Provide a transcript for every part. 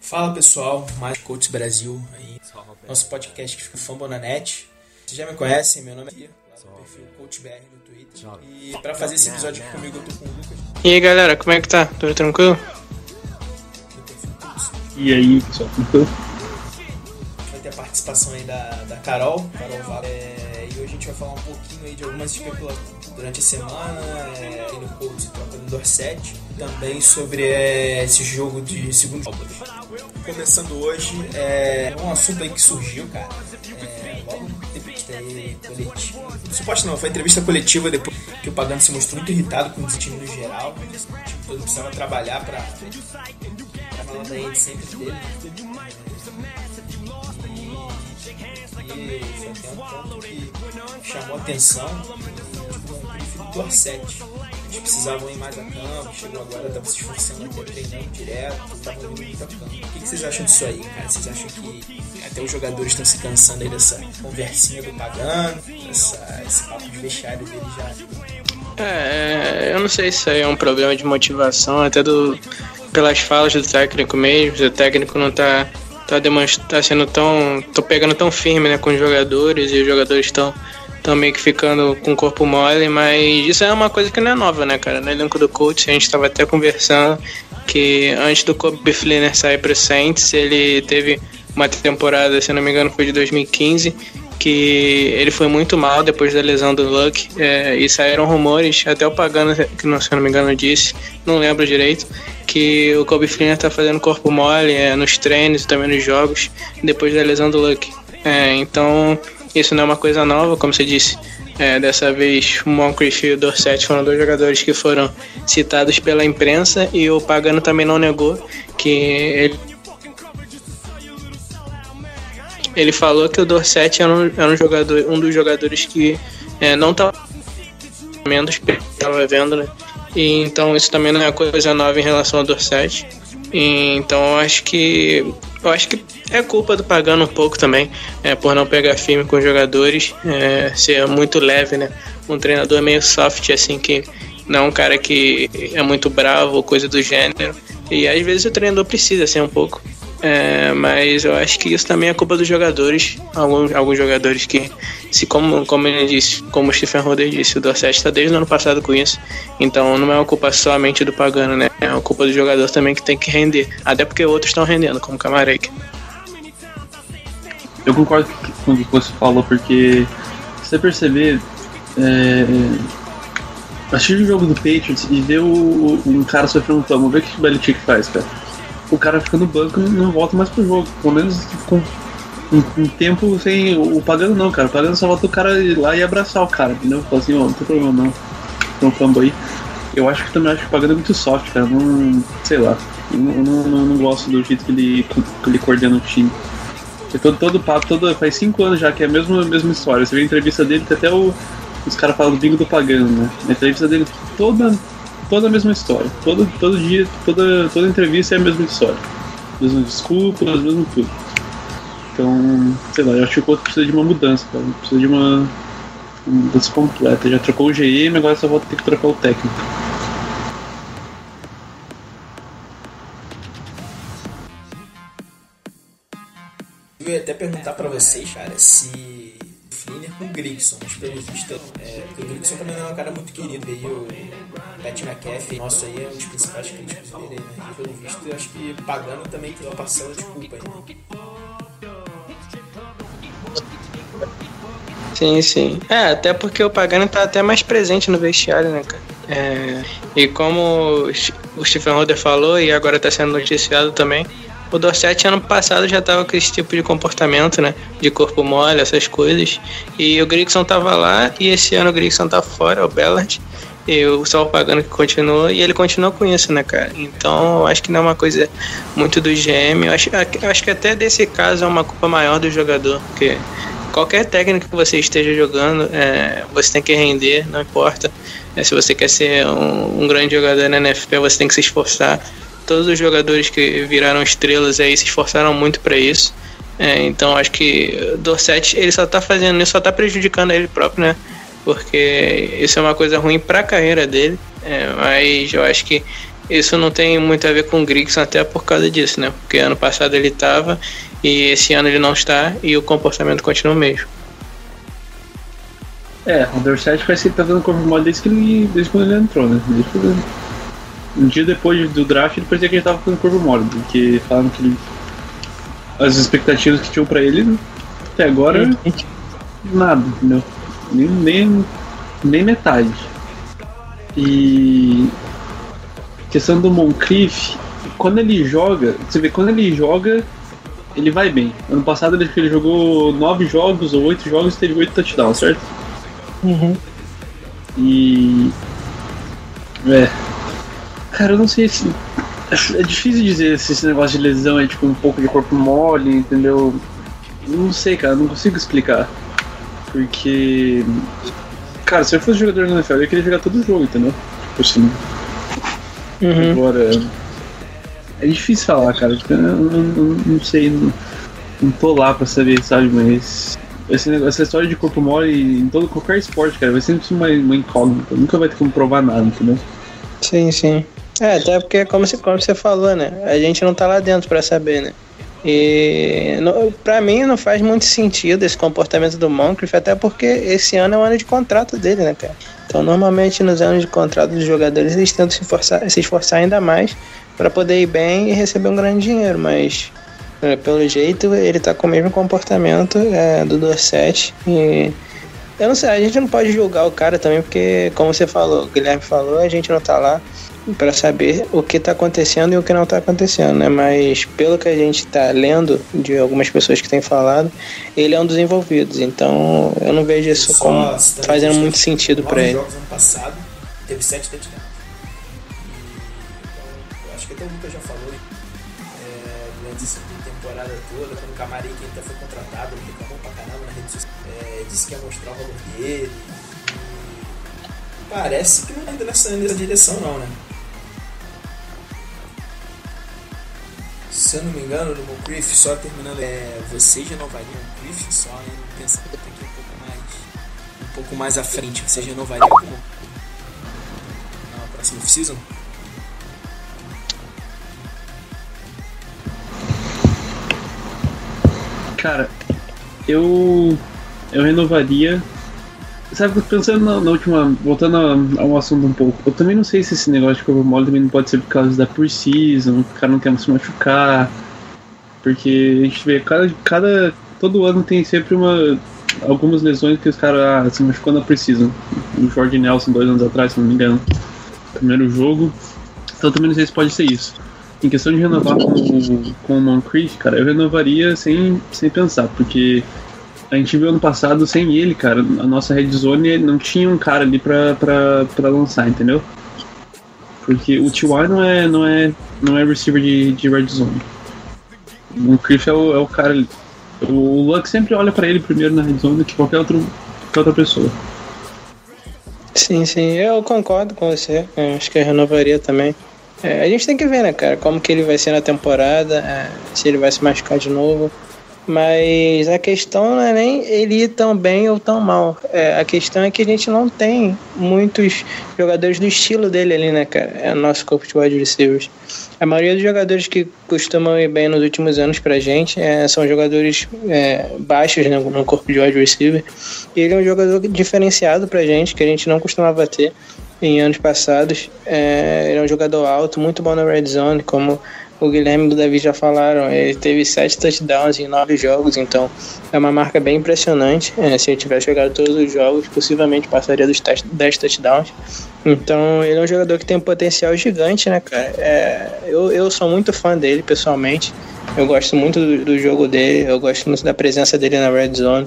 Fala pessoal, mais Coach Brasil aí, nosso podcast que fica Fambonanet. Vocês já me conhecem, meu nome é Pia, lá no perfil Coach BR no Twitter. E pra fazer esse episódio aqui comigo eu tô com o Lucas, E aí galera, como é que tá? Tudo tranquilo? Coach. E aí, pessoal, tranquilo? A participação aí da, da Carol, Carol Vale. É, e hoje a gente vai falar um pouquinho aí de algumas especulações durante a semana, é, no Colts e troca do Dorset. Também sobre é, esse jogo de segundo Começando hoje, é um assunto aí que surgiu, cara. É, logo entrevista aí coletiva. Suposto não, foi entrevista coletiva depois que o Pagano se mostrou muito irritado com o time no geral. O time todo precisava trabalhar pra, pra falar da sempre dele. Que chamou atenção o Dorset. Eles precisavam ir mais a campo, chegou agora, estava se esforçando até treinando direto, estavam indo muito a campo. O que, que vocês acham disso aí, cara? Vocês acham que até os jogadores estão se cansando aí dessa conversinha do pagano, essa, esse papo de vestiário dele já? É, eu não sei se isso aí é um problema de motivação, até do pelas falas do técnico mesmo, o técnico não tá tá, tá sendo tão. tô pegando tão firme né, com os jogadores e os jogadores estão tão meio que ficando com o corpo mole, mas isso é uma coisa que não é nova, né, cara? No elenco do coach, a gente tava até conversando que antes do Kobe Fleener sair pro Saints, ele teve uma temporada, se não me engano, foi de 2015, que ele foi muito mal depois da lesão do Luck, é, e saíram rumores, até o Pagano, que não, se eu não me engano, disse, não lembro direito, que o Kobe Fleener tá fazendo corpo mole é, nos treinos e também nos jogos, depois da lesão do Luck. É, então, isso não é uma coisa nova, como você disse. É, dessa vez, Moncrief e o Dorset foram dois jogadores que foram citados pela imprensa e o Pagano também não negou que ele ele falou que o Dorset era um, era um jogador, um dos jogadores que é, não estava menos estava vendo, né? E, então isso também não é coisa nova em relação ao Dorset. Então eu acho que eu acho que é culpa do Pagano um pouco também, é, por não pegar firme com os jogadores, é, ser muito leve, né? Um treinador meio soft assim que não é um cara que é muito bravo coisa do gênero. E às vezes o treinador precisa ser um pouco. É, mas eu acho que isso também é culpa dos jogadores. Alguns, alguns jogadores que, se como, como ele disse, como o Stephen Roder disse, o Dorset está desde o ano passado com isso. Então não é uma culpa somente do Pagano, né? É uma culpa do jogador também que tem que render. Até porque outros estão rendendo, como o Camarek. Eu concordo com o que você falou, porque você perceber, é, assistir o jogo do Patriots e ver o, o- um cara sofrendo um tomo, ver o que o Belichick faz, cara. O cara fica no banco e não volta mais pro jogo. Pelo menos com um, um tempo sem. O Pagano não, cara. O Pagano só volta o cara ir lá e abraçar o cara, entendeu? Falar assim, ó, não tem problema não. Um fumble aí. Eu acho que também acho que o Pagano é muito soft, cara. Não. sei lá. Eu não, não- não gosto do jeito que ele, que ele coordena o time. É todo, todo papo, todo, faz cinco anos já que é a mesma, a mesma história. Você vê a entrevista dele, tem até o, os caras falam do bingo do pagano, né? A entrevista dele toda, toda a mesma história. Todo, todo dia, toda, toda entrevista é a mesma história. Mesma desculpa, as mesmas tudo. Então, sei lá, eu acho que o outro precisa de uma mudança, cara. Precisa de uma, uma mudança completa. Já trocou o GM, agora só a ter que trocar o técnico. Eu ia até perguntar pra vocês, cara, se com o Grigson, mas pelo visto, é, o Grigson também é um cara muito querido, aí o Pat McAfee, nosso aí, é um dos principais críticos dele, né? E pelo visto, acho que Pagano também tem uma parcela de culpa aí. né? Sim, sim. É, até porque o Pagano tá até mais presente no vestiário, né, cara? É, e como o Stephen Roder falou, e agora tá sendo noticiado também, O Dorset ano passado já tava com esse tipo de comportamento, né? De corpo mole, essas coisas. E o Grigson tava lá e esse ano o Grigson tá fora, o Bellard. E o Sal Pagano que continua e ele continua com isso, né, cara? Então eu acho que não é uma coisa muito do GM. Eu acho, eu acho que até desse caso é uma culpa maior do jogador, porque qualquer técnica que você esteja jogando, é, você tem que render, não importa. É, se você quer ser um, um grande jogador na NFL, você tem que se esforçar todos os jogadores que viraram estrelas aí se esforçaram muito para isso. É, então acho que Dorset ele só tá fazendo isso, só tá prejudicando ele próprio, né? Porque isso é uma coisa ruim para a carreira dele. É, mas eu acho que isso não tem muito a ver com o Grigson até por causa disso, né? Porque ano passado ele estava e esse ano ele não está e o comportamento continua o mesmo. É, o Dorset parece que ele tá dando corpo mole desde, que ele, desde quando ele entrou, né? Desde quando um dia depois do draft ele parecia que ele tava ficando corpo mole, porque falaram que ele, as expectativas que tinham pra ele até agora nada, entendeu? Nem, nem, nem metade. E questão do Moncrief, quando ele joga, você vê, quando ele joga, ele vai bem. Ano passado ele, ele jogou nove jogos ou oito jogos e teve oito touchdowns, certo? Uhum. E. É. Cara, eu não sei se. É difícil dizer se esse negócio de lesão é tipo um pouco de corpo mole, entendeu? Não sei, cara, não consigo explicar. Porque. Cara, se eu fosse jogador na NFL, eu ia querer jogar todo jogo, entendeu? Tipo assim. Uhum. Agora. É difícil falar, cara. Tipo, eu não, não, não sei. Não, não tô lá pra saber, sabe? Mas. Esse negócio, essa história de corpo mole em todo, qualquer esporte, cara, vai sempre ser uma, uma incógnita. Nunca vai ter como provar nada, entendeu? Sim, sim. É, até porque, como você, como você falou, né? A gente não tá lá dentro pra saber, né? E pra mim não faz muito sentido esse comportamento do Moncrief, até porque esse ano é o ano de contrato dele, né, cara? Então, normalmente nos anos de contrato dos jogadores, eles tentam se, forçar, se esforçar ainda mais para poder ir bem e receber um grande dinheiro, mas é, pelo jeito ele tá com o mesmo comportamento é, do Dorset e eu não sei, a gente não pode julgar o cara também, porque, como você falou, o Guilherme falou, a gente não tá lá para saber o que tá acontecendo e o que não tá acontecendo, né? Mas pelo que a gente tá lendo de algumas pessoas que têm falado, ele é um dos envolvidos. Então eu não vejo isso Só como fazendo muito sentido para ele. jogos ano passado, teve sete. E, então, eu acho que até o Lucas já falou é, durante essa temporada toda, quando o Camarim que até foi contratado, ele reclamou pra caramba na rede social, é, disse que ia mostrar o valor dele. E parece que não tá indo nessa, nessa direção não, né? Se eu não me engano, no Moncrief, só terminando, é, vocês renovariam o Moncrief, só né, pensando um pouco mais um pouco mais à frente, vocês renovariam como na próxima season? Cara, eu. Eu renovaria. Sabe, pensando na, na última. Voltando ao assunto um pouco, eu também não sei se esse negócio de corpo mole também não pode ser por causa da pre-season, o cara não quer se machucar. Porque a gente vê, cada, cada. Todo ano tem sempre uma. Algumas lesões que os caras ah, se machucou na pre-season. O Jorge Nelson, dois anos atrás, se não me engano. Primeiro jogo. Então também não sei se pode ser isso. Em questão de renovar com, com o Moncrief, cara, eu renovaria sem, sem pensar, porque a gente viu ano passado sem ele, cara, a nossa red zone não tinha um cara ali pra, pra, pra lançar, entendeu? Porque o T.Y. não é, não é, não é receiver de, de red zone. O Moncrief é o, é o cara ali. O Luck sempre olha pra ele primeiro na red zone do que qualquer, outro, qualquer outra pessoa. Sim, sim, eu concordo com você. Eu acho que eu renovaria também. É, a gente tem que ver, né, cara, como que ele vai ser na temporada, é, se ele vai se machucar de novo. Mas a questão não é nem ele ir tão bem ou tão mal. É, a questão é que a gente não tem muitos jogadores do estilo dele ali, né, cara? É o nosso corpo de wide receivers. A maioria dos jogadores que costumam ir bem nos últimos anos pra gente é, são jogadores é, baixos né, no corpo de wide receiver. E ele é um jogador diferenciado pra gente, que a gente não costumava ter. em anos passados. É, ele é um jogador alto, muito bom na red zone, como o Guilherme e o Davi já falaram. Ele teve sete touchdowns em nove jogos, então é uma marca bem impressionante. É, se ele tivesse jogado todos os jogos, possivelmente passaria dos 10 touchdowns. Então ele é um jogador que tem um potencial gigante, né, cara? É, eu, eu sou muito fã dele pessoalmente. Eu gosto muito do, do, jogo dele, eu gosto muito da presença dele na red zone.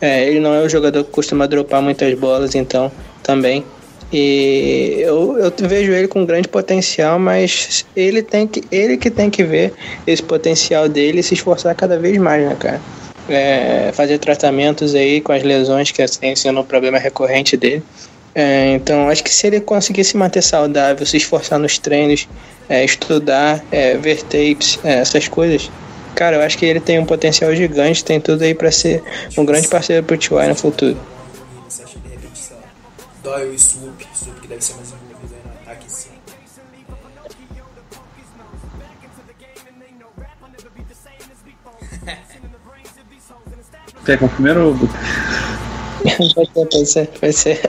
É, ele não é um jogador que costuma dropar muitas bolas, então também. E eu, eu vejo ele com grande potencial, mas ele tem que ele que tem que ver esse potencial dele e se esforçar cada vez mais, né, cara? É, fazer tratamentos aí com as lesões que tem sendo um problema recorrente dele. É, então, acho que se ele conseguir se manter saudável, se esforçar nos treinos, é, estudar, é, ver tapes, é, essas coisas, cara, eu acho que ele tem um potencial gigante, tem tudo aí para ser um grande parceiro pro T.Y. no futuro. Você acha de repente, e que deve ser mais envolvido aí no ataque sim. Quer com o primeiro? pode ser, pode ser, pode ser.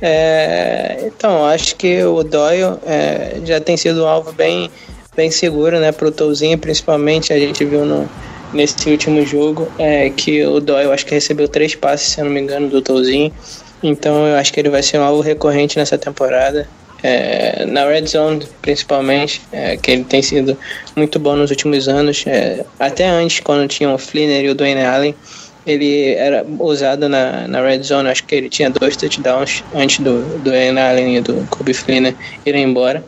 É, então, acho que o Doyle é, já tem sido um alvo bem, bem seguro né, para o Touzinho, principalmente a gente viu no, nesse último jogo é, que o Doyle acho que recebeu três passes, se eu não me engano, do Touzinho. Então eu acho que ele vai ser um alvo recorrente nessa temporada. É, na Red Zone, principalmente, é, que ele tem sido muito bom nos últimos anos. É, até antes, quando tinha o Flinner e o Dwayne Allen, ele era usado na, na Red Zone. Acho que ele tinha dois touchdowns antes do, do Dwayne Allen e do Kobe Flinner irem embora.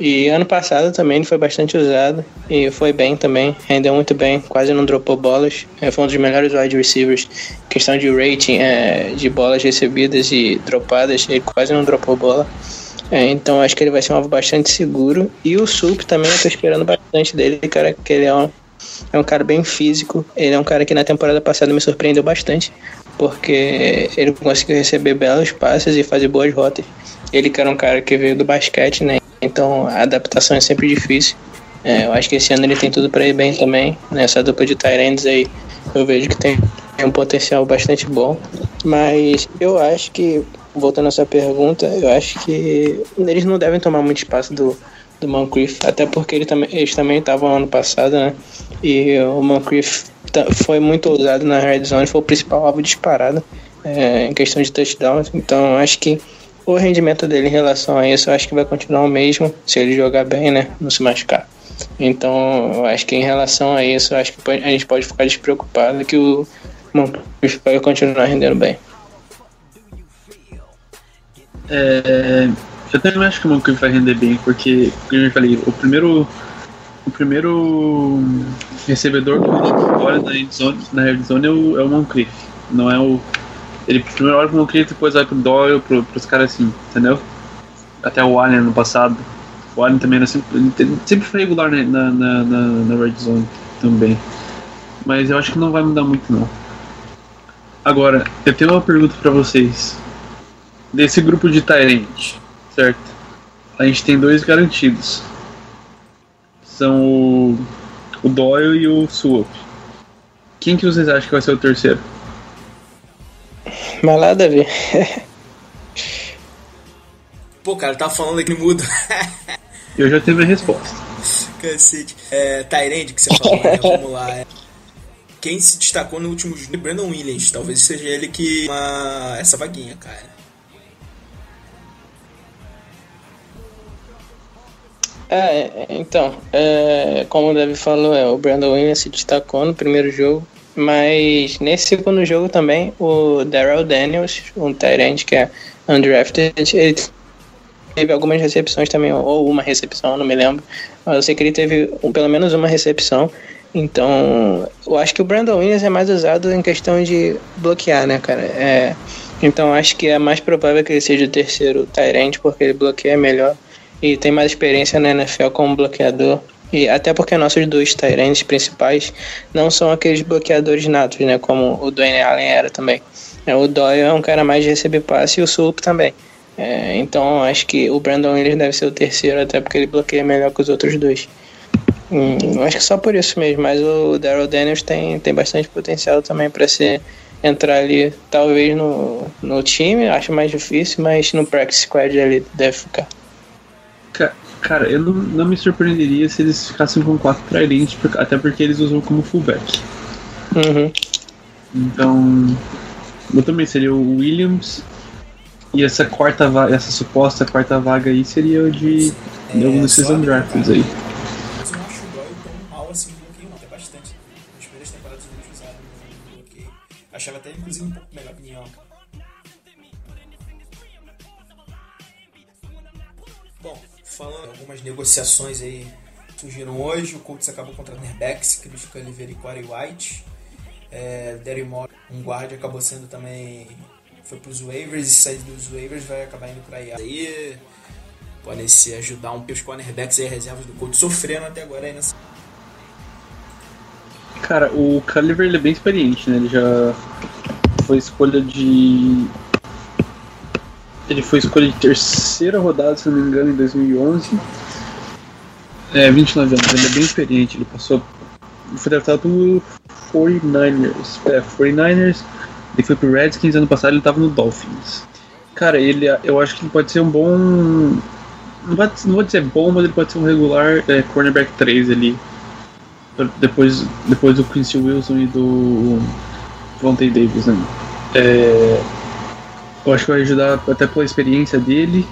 E ano passado também ele foi bastante usado e foi bem também, rendeu muito bem, quase não dropou bolas. É, foi um dos melhores wide receivers. Questão de rating, é, de bolas recebidas e dropadas, ele quase não dropou bola. É, então acho que ele vai ser um alvo bastante seguro. E o Sup também eu tô esperando bastante dele, cara, que ele é um, é um cara bem físico. Ele é um cara que na temporada passada me surpreendeu bastante, porque ele conseguiu receber belos passes e fazer boas rotas. Ele que era um cara que veio do basquete, né? Então a adaptação é sempre difícil. É, eu acho que esse ano ele tem tudo para ir bem também. Nessa dupla de Tyrands aí eu vejo que tem um potencial bastante bom. Mas eu acho que, voltando à sua pergunta, eu acho que eles não devem tomar muito espaço do, do Moncrief, até porque ele eles também estavam ano passado, né? E o Moncrief foi muito ousado na red zone, foi o principal alvo disparado é, em questão de touchdowns. Então acho que o rendimento dele em relação a isso, eu acho que vai continuar o mesmo se ele jogar bem, né? Não se machucar. Então, eu acho que em relação a isso, eu acho que a gente pode ficar despreocupado que o Moncrief vai continuar rendendo bem. É, eu também acho que o Moncrief vai render bem, porque, como eu falei, o primeiro, o primeiro recebedor que olha na red zone, na é o, é o não é o ele primeiro olha pro Moncrief, depois vai pro Doyle, pro, pros caras assim, entendeu? Até o Allen no passado. O Allen também era sempre, sempre foi regular na, na, na, na Red Zone também. Mas eu acho que não vai mudar muito não. Agora, eu tenho uma pergunta para vocês. Desse grupo de Tyrant, certo? A gente tem dois garantidos. São o, o Doyle e o Swap. Quem que vocês acham que vai ser o terceiro? Mas lá, Davi. Pô, cara, tava falando aqui mudo. Eu já tenho a resposta. Cacete. É, Tyrande que você falou, né? Vamos lá. É. Quem se destacou no último jogo? Brandon Williams. Talvez seja ele que. Uma... Essa vaguinha, cara. É, então, é, como o Davi falou, é, o Brandon Williams se destacou no primeiro jogo. Mas nesse segundo jogo também, o Daryl Daniels, um Tyrant que é undrafted, ele teve algumas recepções também, ou uma recepção, não me lembro. Mas eu sei que ele teve pelo menos uma recepção. Então, eu acho que o Brandon Williams é mais usado em questão de bloquear, né, cara? É, então, acho que é mais provável que ele seja o terceiro Tyrant, porque ele bloqueia melhor e tem mais experiência na NFL como bloqueador. E até porque nossos dois Tyrants principais não são aqueles bloqueadores natos, né? Como o Dwayne Allen era também. É, o Doyle é um cara mais de receber passe e o Sulp também. É, então acho que o Brandon Williams deve ser o terceiro, até porque ele bloqueia melhor que os outros dois. Hum, acho que só por isso mesmo, mas o Daryl Daniels tem, tem bastante potencial também para ser entrar ali, talvez no, no time, acho mais difícil, mas no practice squad ele deve ficar. Ca- Cara, eu não, não me surpreenderia se eles ficassem com quatro tridentes, até porque eles usam como fullback. Uhum. Então, eu também seria o Williams e essa quarta vaga, essa suposta quarta vaga aí seria o de, de algum desses só- undrafted aí. Mas eu não acho o algumas negociações aí surgiram hoje, o Colts acabou contratando cornerbacks, Christian Oliveira e Corey White. É, Derry Moore, um guarda, acabou sendo também. Foi pros waivers e sair dos waivers vai acabar indo pra IA. Aí podem se ajudar um os cornerbacks aí, reservas do Colts, sofrendo até agora aí nessa. Cara, o Culliver ele é bem experiente, né? Ele já foi escolha de. Ele foi escolha de terceira rodada, se não me engano, em 2011. É, 29 anos, ele é bem experiente. Ele passou. Ele foi draftado pelo 49ers. É, 49ers. Ele foi pro Redskins ano passado, ele tava no Dolphins. Cara, ele, eu acho que ele pode ser um bom. Não, vai, não vou dizer bom, mas ele pode ser um regular é, cornerback 3 ali depois, depois do Quincy Wilson e do Vontae Davis, né? É, eu acho que vai ajudar até pela experiência dele.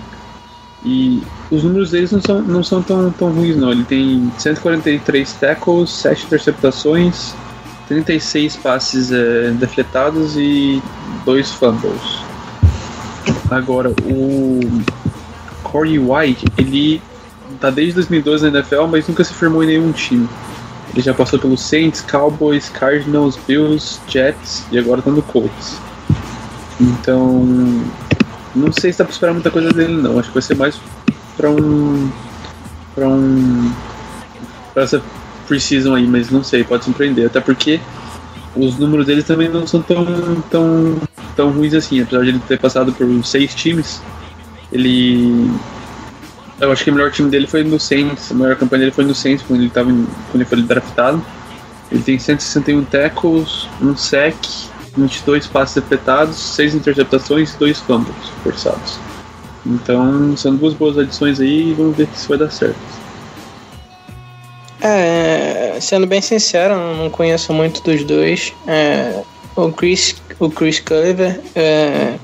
E os números deles não são, não são tão, tão ruins, não. Ele tem 143 tackles, 7 interceptações, 36 passes é, defletados e 2 fumbles. Agora, o Corey White, ele tá desde 2012 na NFL, mas nunca se firmou em nenhum time. Ele já passou pelos Saints, Cowboys, Cardinals, Bills, Jets e agora tá no Colts. Então, não sei se dá pra esperar muita coisa dele não. Acho que vai ser mais pra um. pra um. pra essa preseason aí, mas não sei, pode surpreender. Até porque os números dele também não são tão, tão, tão ruins assim. Apesar de ele ter passado por seis times, ele eu acho que o melhor time dele foi no Saints, a maior campanha dele foi no Saints quando ele, tava em- quando ele foi draftado. Ele tem 161 tackles, um sack, 22 passes defletados, 6 interceptações e 2 fumbles forçados. Então são duas boas adições aí e vamos ver se vai dar certo. É, sendo bem sincero, não conheço muito dos dois. É, o Chris, o Chris Culliver, é,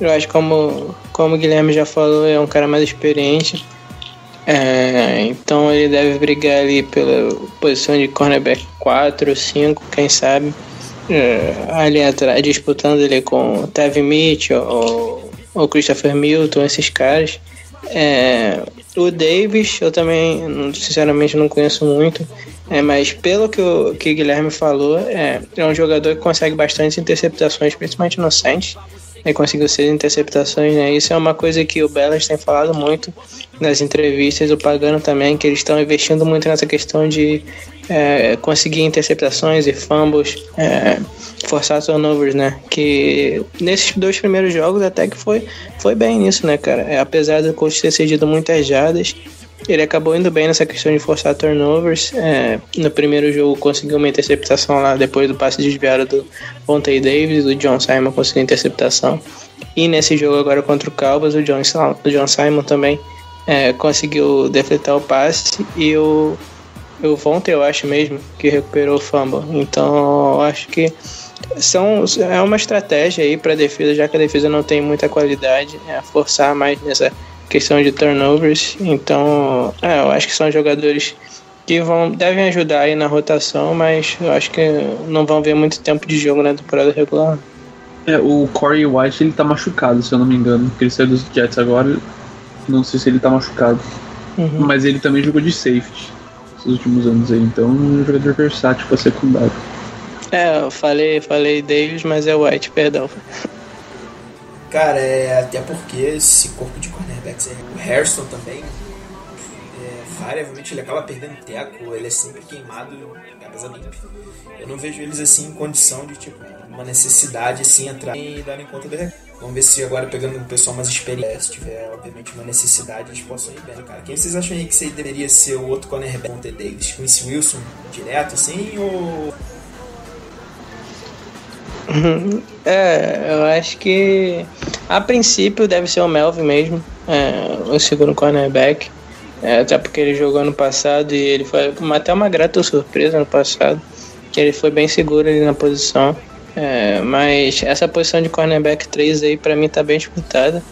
eu acho como, como o Guilherme já falou, é um cara mais experiente. É, então ele deve brigar ali pela posição de cornerback 4 ou 5, quem sabe. É, ali atrás, disputando ele com o Tevin Mitchell ou, ou Christopher Milton, esses caras. É, o Davis, eu também, sinceramente, não conheço muito, é, mas pelo que o, que o Guilherme falou, é, é um jogador que consegue bastante interceptações, principalmente no Ele conseguiu seis interceptações, né? Isso é uma coisa que o Bellas tem falado muito nas entrevistas, o Pagano também, que eles estão investindo muito nessa questão de é, conseguir interceptações e fumbles, é, forçar turnovers, né? Que nesses dois primeiros jogos até que foi, foi bem nisso, né, cara? É, apesar do coach ter cedido muitas jardas, ele acabou indo bem nessa questão de forçar turnovers. É, no primeiro jogo conseguiu uma interceptação lá depois do passe desviado do Vontae Davis, o John Simon conseguiu interceptação. E nesse jogo agora contra o Cowboys, o John, o John Simon também é, conseguiu defletar o passe e o, o Vontae, eu acho mesmo, que recuperou o fumble. Então, eu acho que são, é uma estratégia aí para a defesa, já que a defesa não tem muita qualidade, é forçar mais nessa questão de turnovers. Então, é, eu acho que são jogadores que vão, devem ajudar aí na rotação, mas eu acho que não vão ver muito tempo de jogo na temporada regular. É, o Corey White ele tá machucado, se eu não me engano, porque ele saiu dos Jets agora. Não sei se ele tá machucado. Uhum. Mas ele também jogou de safety nos últimos anos aí, então é um jogador versátil pra secundário. É, eu falei, falei Davis, mas é White, perdão. Cara, é até porque esse corpo de cornerbacks, é, o Harrison também, é, variavelmente ele acaba perdendo teco, ele é sempre queimado, cabeça limpa. Eu não vejo eles assim em condição de, tipo, uma necessidade assim entrar e darem conta do. Vamos ver se agora pegando um pessoal mais experiente, se tiver obviamente uma necessidade, eles possam ir bem, cara. Quem vocês acham aí que você deveria ser o outro cornerback Davis? Quincy Wilson direto assim ou É, eu acho que a princípio deve ser o Melvin mesmo, é, o segundo cornerback. É, até porque ele jogou ano passado e ele foi até uma grata surpresa no passado, que ele foi bem seguro ali na posição. É, mas essa posição de cornerback 3 aí pra mim tá bem disputada.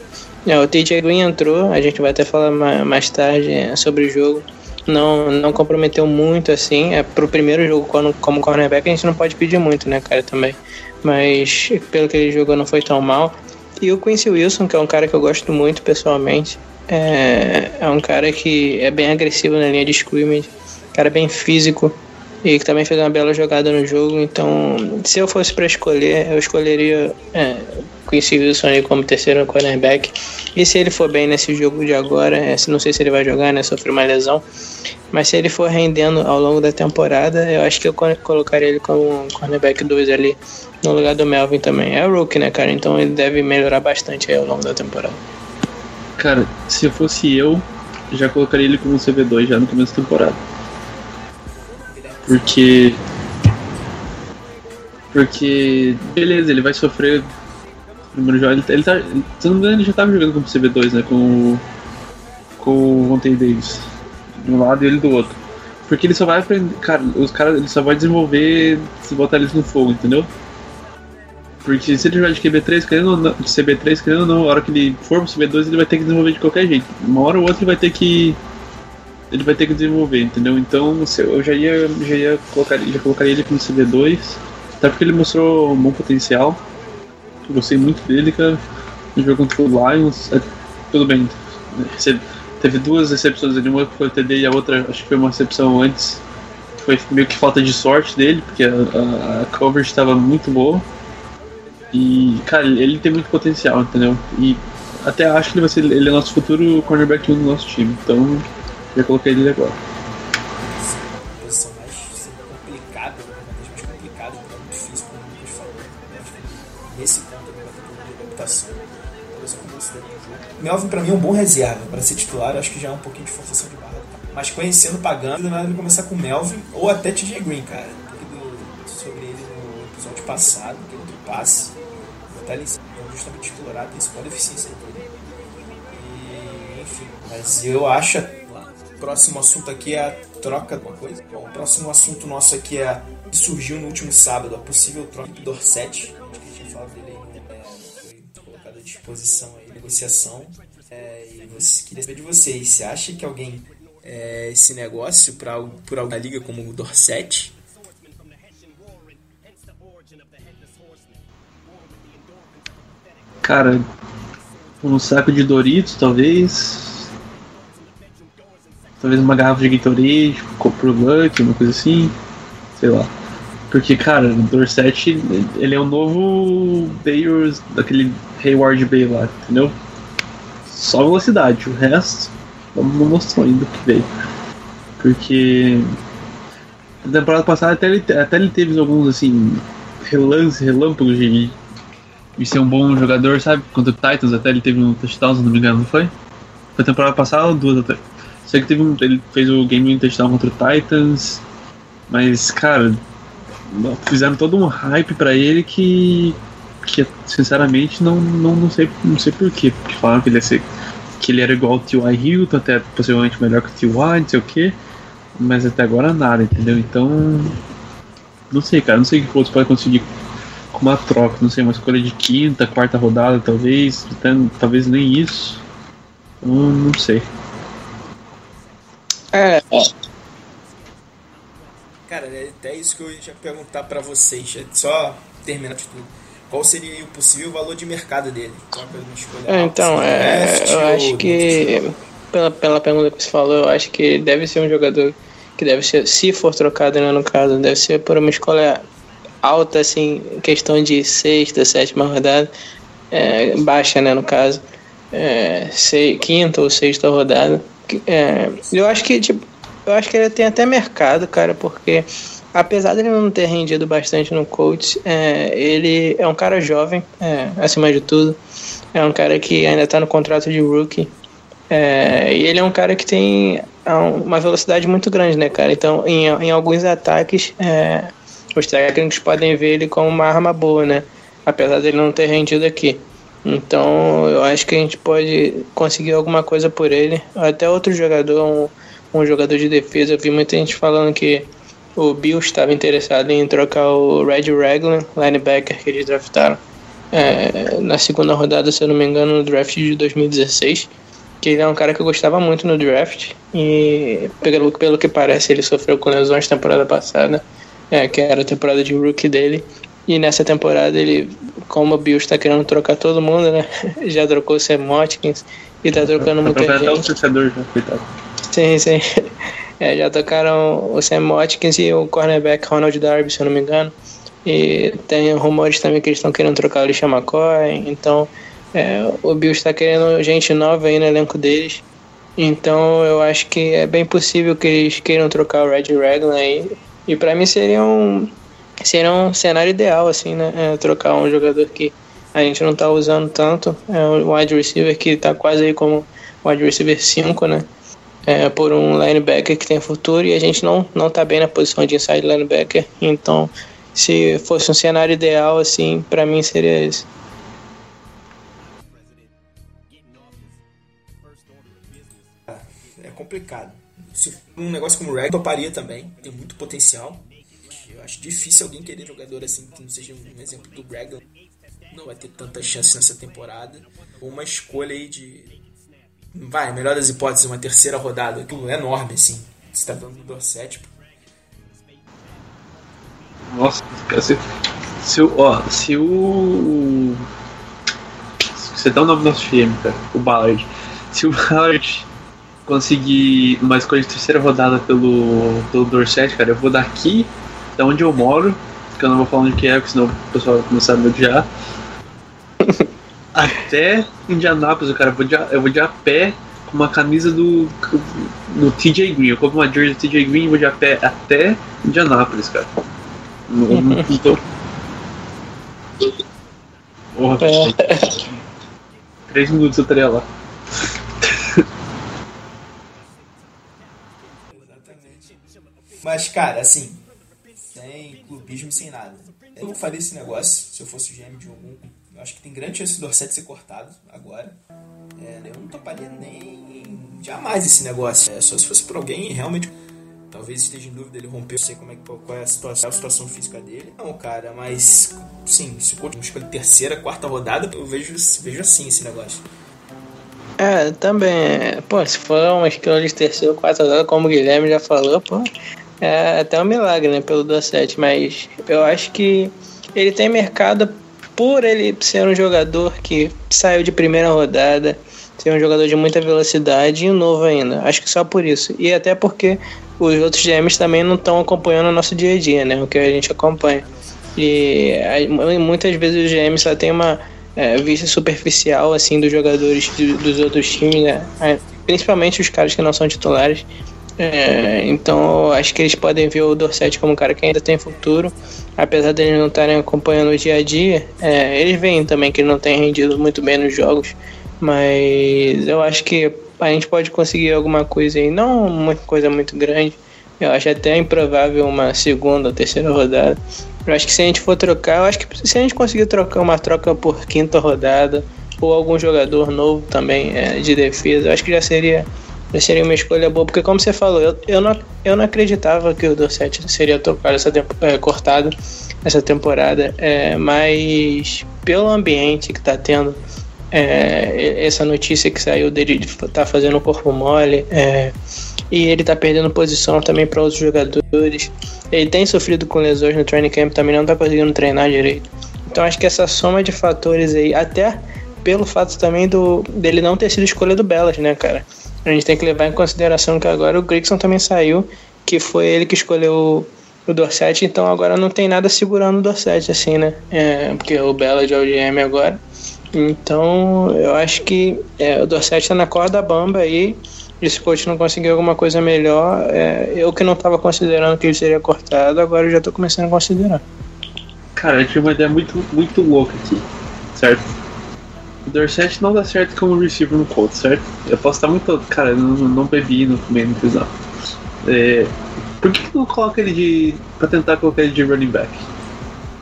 É, o TJ Green entrou, a gente vai até falar mais tarde é, sobre o jogo. Não, não comprometeu muito assim. É pro primeiro jogo como, como cornerback a gente não pode pedir muito, né, cara, também. Mas pelo que ele jogou não foi tão mal. E o Quincy Wilson, que é um cara que eu gosto muito pessoalmente, é, é um cara que é bem agressivo na linha de scrimmage, cara bem físico e que também fez uma bela jogada no jogo. Então, se eu fosse para escolher, eu escolheria é, Quincy Wilson aí como terceiro cornerback. E se ele for bem nesse jogo de agora, é, não sei se ele vai jogar, né? Sofreu uma lesão. Mas se ele for rendendo ao longo da temporada, eu acho que eu colocaria ele como cornerback 2 ali no lugar do Melvin também. É o rookie, né, cara? Então ele deve melhorar bastante aí ao longo da temporada. Cara, se fosse eu, já colocaria ele como CB2 já no começo da temporada. Porque. Porque. Beleza, ele vai sofrer. Primeiro jogo. Ele, ele tá. Se não me engano, ele já tava jogando como CB2, né? Com. Com o Vontae Davis. De um lado e ele do outro. Porque ele só vai aprender. Cara, os caras. Ele só vai desenvolver se botar eles no fogo, entendeu? Porque se ele jogar de QB3, querendo ou não, de CB3, querendo ou não, a hora que ele for pro CB2, ele vai ter que desenvolver de qualquer jeito. Uma hora ou outra ele vai ter que. Ele vai ter que desenvolver, entendeu? Então eu já ia, já ia colocar, já colocaria ele como CB2, até porque ele mostrou um bom potencial. Eu gostei muito dele, cara. No jogo contra o Lions, é, tudo bem. Teve duas recepções ali, uma foi o TD e a outra acho que foi uma recepção antes. Foi meio que falta de sorte dele, porque a, a, a coverage estava muito boa. E, cara, ele tem muito potencial, entendeu? E até acho que ele vai ser ele é nosso futuro cornerback 1 do nosso time. Então, já coloquei ele agora. A posição mais complicada, né? mais complicada, então é muito difícil, como o Lucas falou. Nesse ponto também vai ter problema de adaptação. Melvin, pra mim, é um bom reserva. Para ser titular, acho que já é um pouquinho de forçação de barra. Mas conhecendo, pagando, não nada ele começar com Melvin ou até TJ Green, cara. Do, sobre ele no episódio passado, que outro passe fortalecido, justamente explorado esse ponto de eficiência dele. E, enfim, mas eu acho. Próximo assunto aqui é a troca de uma coisa. Bom, o próximo assunto nosso aqui é que surgiu no último sábado, a possível troca do Dorset. Acho que a gente tinha falado dele aí, é, foi colocado à disposição aí, negociação. É, e você, queria saber de vocês, você acha que alguém é, esse negócio para por alguma liga como o Dorset Cara, um saco de Doritos, talvez. Talvez uma garrafa de Gatorade pro Luck, uma coisa assim. Sei lá. Porque, cara, o Dorset, ele é o novo Bayers daquele Hayward Bay lá, entendeu? Só velocidade, o resto não mostrou ainda o que veio. Porque na temporada passada até ele, até ele teve alguns assim relances, relâmpagos de de ser um bom jogador, sabe? Contra o Titans até ele teve um touchdown, se não me engano, não foi? Foi temporada passada ou duas até. Sei que teve um, ele fez o game winning contra o Titans, mas, cara, fizeram todo um hype para ele que que sinceramente não, não, não sei não sei porquê, porque falaram que ele ia ser que ele era igual ao T.Y. Hilton, até possivelmente melhor que o T.Y., não sei o que, mas até agora nada, entendeu? Então, não sei, cara, não sei o que o podem conseguir com uma troca, não sei, uma escolha de quinta, quarta rodada, talvez, até, talvez nem isso. Não, não sei. É. Cara, é até isso que eu ia perguntar para vocês, é só terminar de tudo. Qual seria o possível valor de mercado dele? É, então, é, eu acho que pela, pela pergunta que você falou, eu acho que deve ser um jogador que deve ser, se for trocado, né, no caso, deve ser por uma escolha alta, assim, questão de sexta, sétima rodada, é, baixa, né, no caso, é, sei, quinta ou sexta rodada. É, eu acho que, tipo, eu acho que ele tem até mercado, cara, porque apesar dele não ter rendido bastante no coach, é, ele é um cara jovem, é, acima de tudo. É um cara que ainda está no contrato de rookie. É, e ele é um cara que tem uma velocidade muito grande, né, cara? Então, em, em alguns ataques, é, os técnicos podem ver ele como uma arma boa, né? Apesar dele não ter rendido aqui. Então eu acho que a gente pode conseguir alguma coisa por ele. Até outro jogador, um, um jogador de defesa, eu vi muita gente falando que o Bill estava interessado em trocar o Red Raglan, linebacker que eles draftaram é, na segunda rodada, se eu não me engano, no draft de 2016. Que ele é um cara que eu gostava muito no draft. E pelo, pelo que parece, ele sofreu com lesões temporada passada, é, que era a temporada de rookie dele. E nessa temporada ele, como o Bill está querendo trocar todo mundo, né? Já trocou o Sam Watkins e tá trocando muita gente. Até o torcedor, já, coitado. Sim, sim. É, já tocaram o Sam Watkins e o cornerback Ronald Darby, se eu não me engano. E tem rumores também que eles estão querendo trocar o Lixa McCoy. Então, é, o Bills está querendo gente nova aí no elenco deles. Então, eu acho que é bem possível que eles queiram trocar o Red Raglan aí. E para mim seria um, seria um cenário ideal, assim, né? É, trocar um jogador que a gente não tá usando tanto. É um wide receiver que tá quase aí como wide receiver 5, né? É, por um linebacker que tem futuro e a gente não, não tá bem na posição de inside linebacker. Então, se fosse um cenário ideal, assim, para mim seria esse. É complicado. Um negócio como o Rag toparia também, tem muito potencial. Acho difícil alguém querer jogador assim que não seja um exemplo do Raglan. Não vai ter tanta chance nessa temporada. Uma escolha aí de. Vai, melhor das hipóteses, uma terceira rodada. Aquilo é enorme, assim. Você tá dando do Dorset, nossa, se, se, o, ó, se o. Você dá o nome do nosso GM, cara, o Ballard. Se o Ballard conseguir uma escolha de terceira rodada pelo, pelo Dorset, cara, eu vou daqui, da onde eu moro, que eu não vou falar onde que é, porque senão o pessoal vai começar a me odiar. até Indianápolis, cara, eu vou de, eu vou de a pé com uma camisa do, do TJ Green. Eu compro uma jersey do TJ Green e vou de a pé até Indianápolis, cara. Não, não tô. Porra, É. Três minutos eu estaria lá. Exatamente. Mas, cara, assim, sem clubismo, sem nada. Eu não faria esse negócio se eu fosse o GM de algum. Eu acho que tem grande chance do Dorset ser cortado agora. É, eu não toparia nem jamais esse negócio. É, só se fosse por alguém realmente. Talvez esteja em dúvida ele romper, não sei como é, qual, é a situação, a situação física dele. Não, cara, mas sim, se for escolha terceira, quarta rodada, eu vejo, vejo assim esse negócio. É, também. é, Pô, se for uma escolha de terceiro quarta rodada, como o Guilherme já falou, pô, é até um milagre, né, pelo Dorset. Mas eu acho que ele tem mercado por ele ser um jogador que saiu de primeira rodada, ser um jogador de muita velocidade e novo ainda. Acho que só por isso. E até porque os outros GMs também não estão acompanhando o nosso dia a dia, né? O que a gente acompanha. E muitas vezes os GMs só tem uma é, vista superficial assim dos jogadores do- dos outros times, né? Principalmente os caras que não são titulares. É, então acho que eles podem ver o Dorset como um cara que ainda tem futuro, apesar de eles não estarem acompanhando o dia a dia. é, eles veem também que ele não tem rendido muito bem nos jogos, mas eu acho que a gente pode conseguir alguma coisa aí, não uma coisa muito grande. Eu acho até improvável uma segunda ou terceira rodada. Eu acho que se a gente for trocar, eu acho que se a gente conseguir trocar uma troca por quinta rodada ou algum jogador novo também é, de defesa, eu acho que já seria seria uma escolha boa, porque como você falou, eu, eu, não, eu não acreditava que o Dorset seria trocado essa tempo, é, cortado essa temporada, é, mas pelo ambiente que tá tendo, é, essa notícia que saiu dele de estar fazendo o corpo mole, é, e ele tá perdendo posição também para outros jogadores. Ele tem sofrido com lesões no training camp, também não tá conseguindo treinar direito. Então acho que essa soma de fatores aí, até pelo fato também do dele não ter sido escolha do Bellas, né, cara? A gente tem que levar em consideração que agora o Grigson também saiu, que foi ele que escolheu o Dorset, então agora não tem nada segurando o Dorset, assim, né? É, porque o Bellad é o GM agora. Então eu acho que é, o Dorset tá na corda bamba aí. E se o coach não conseguir alguma coisa melhor, é, eu que não estava considerando que ele seria cortado, agora eu já tô começando a considerar. Cara, eu tive uma ideia muito, muito louca aqui, certo? O Dorset não dá certo como receiver no Colts, certo? Eu posso estar muito. Cara, eu não, não bebi, não fumei, não fiz nada. É, Por que, que não coloca ele de. pra tentar colocar ele de running back?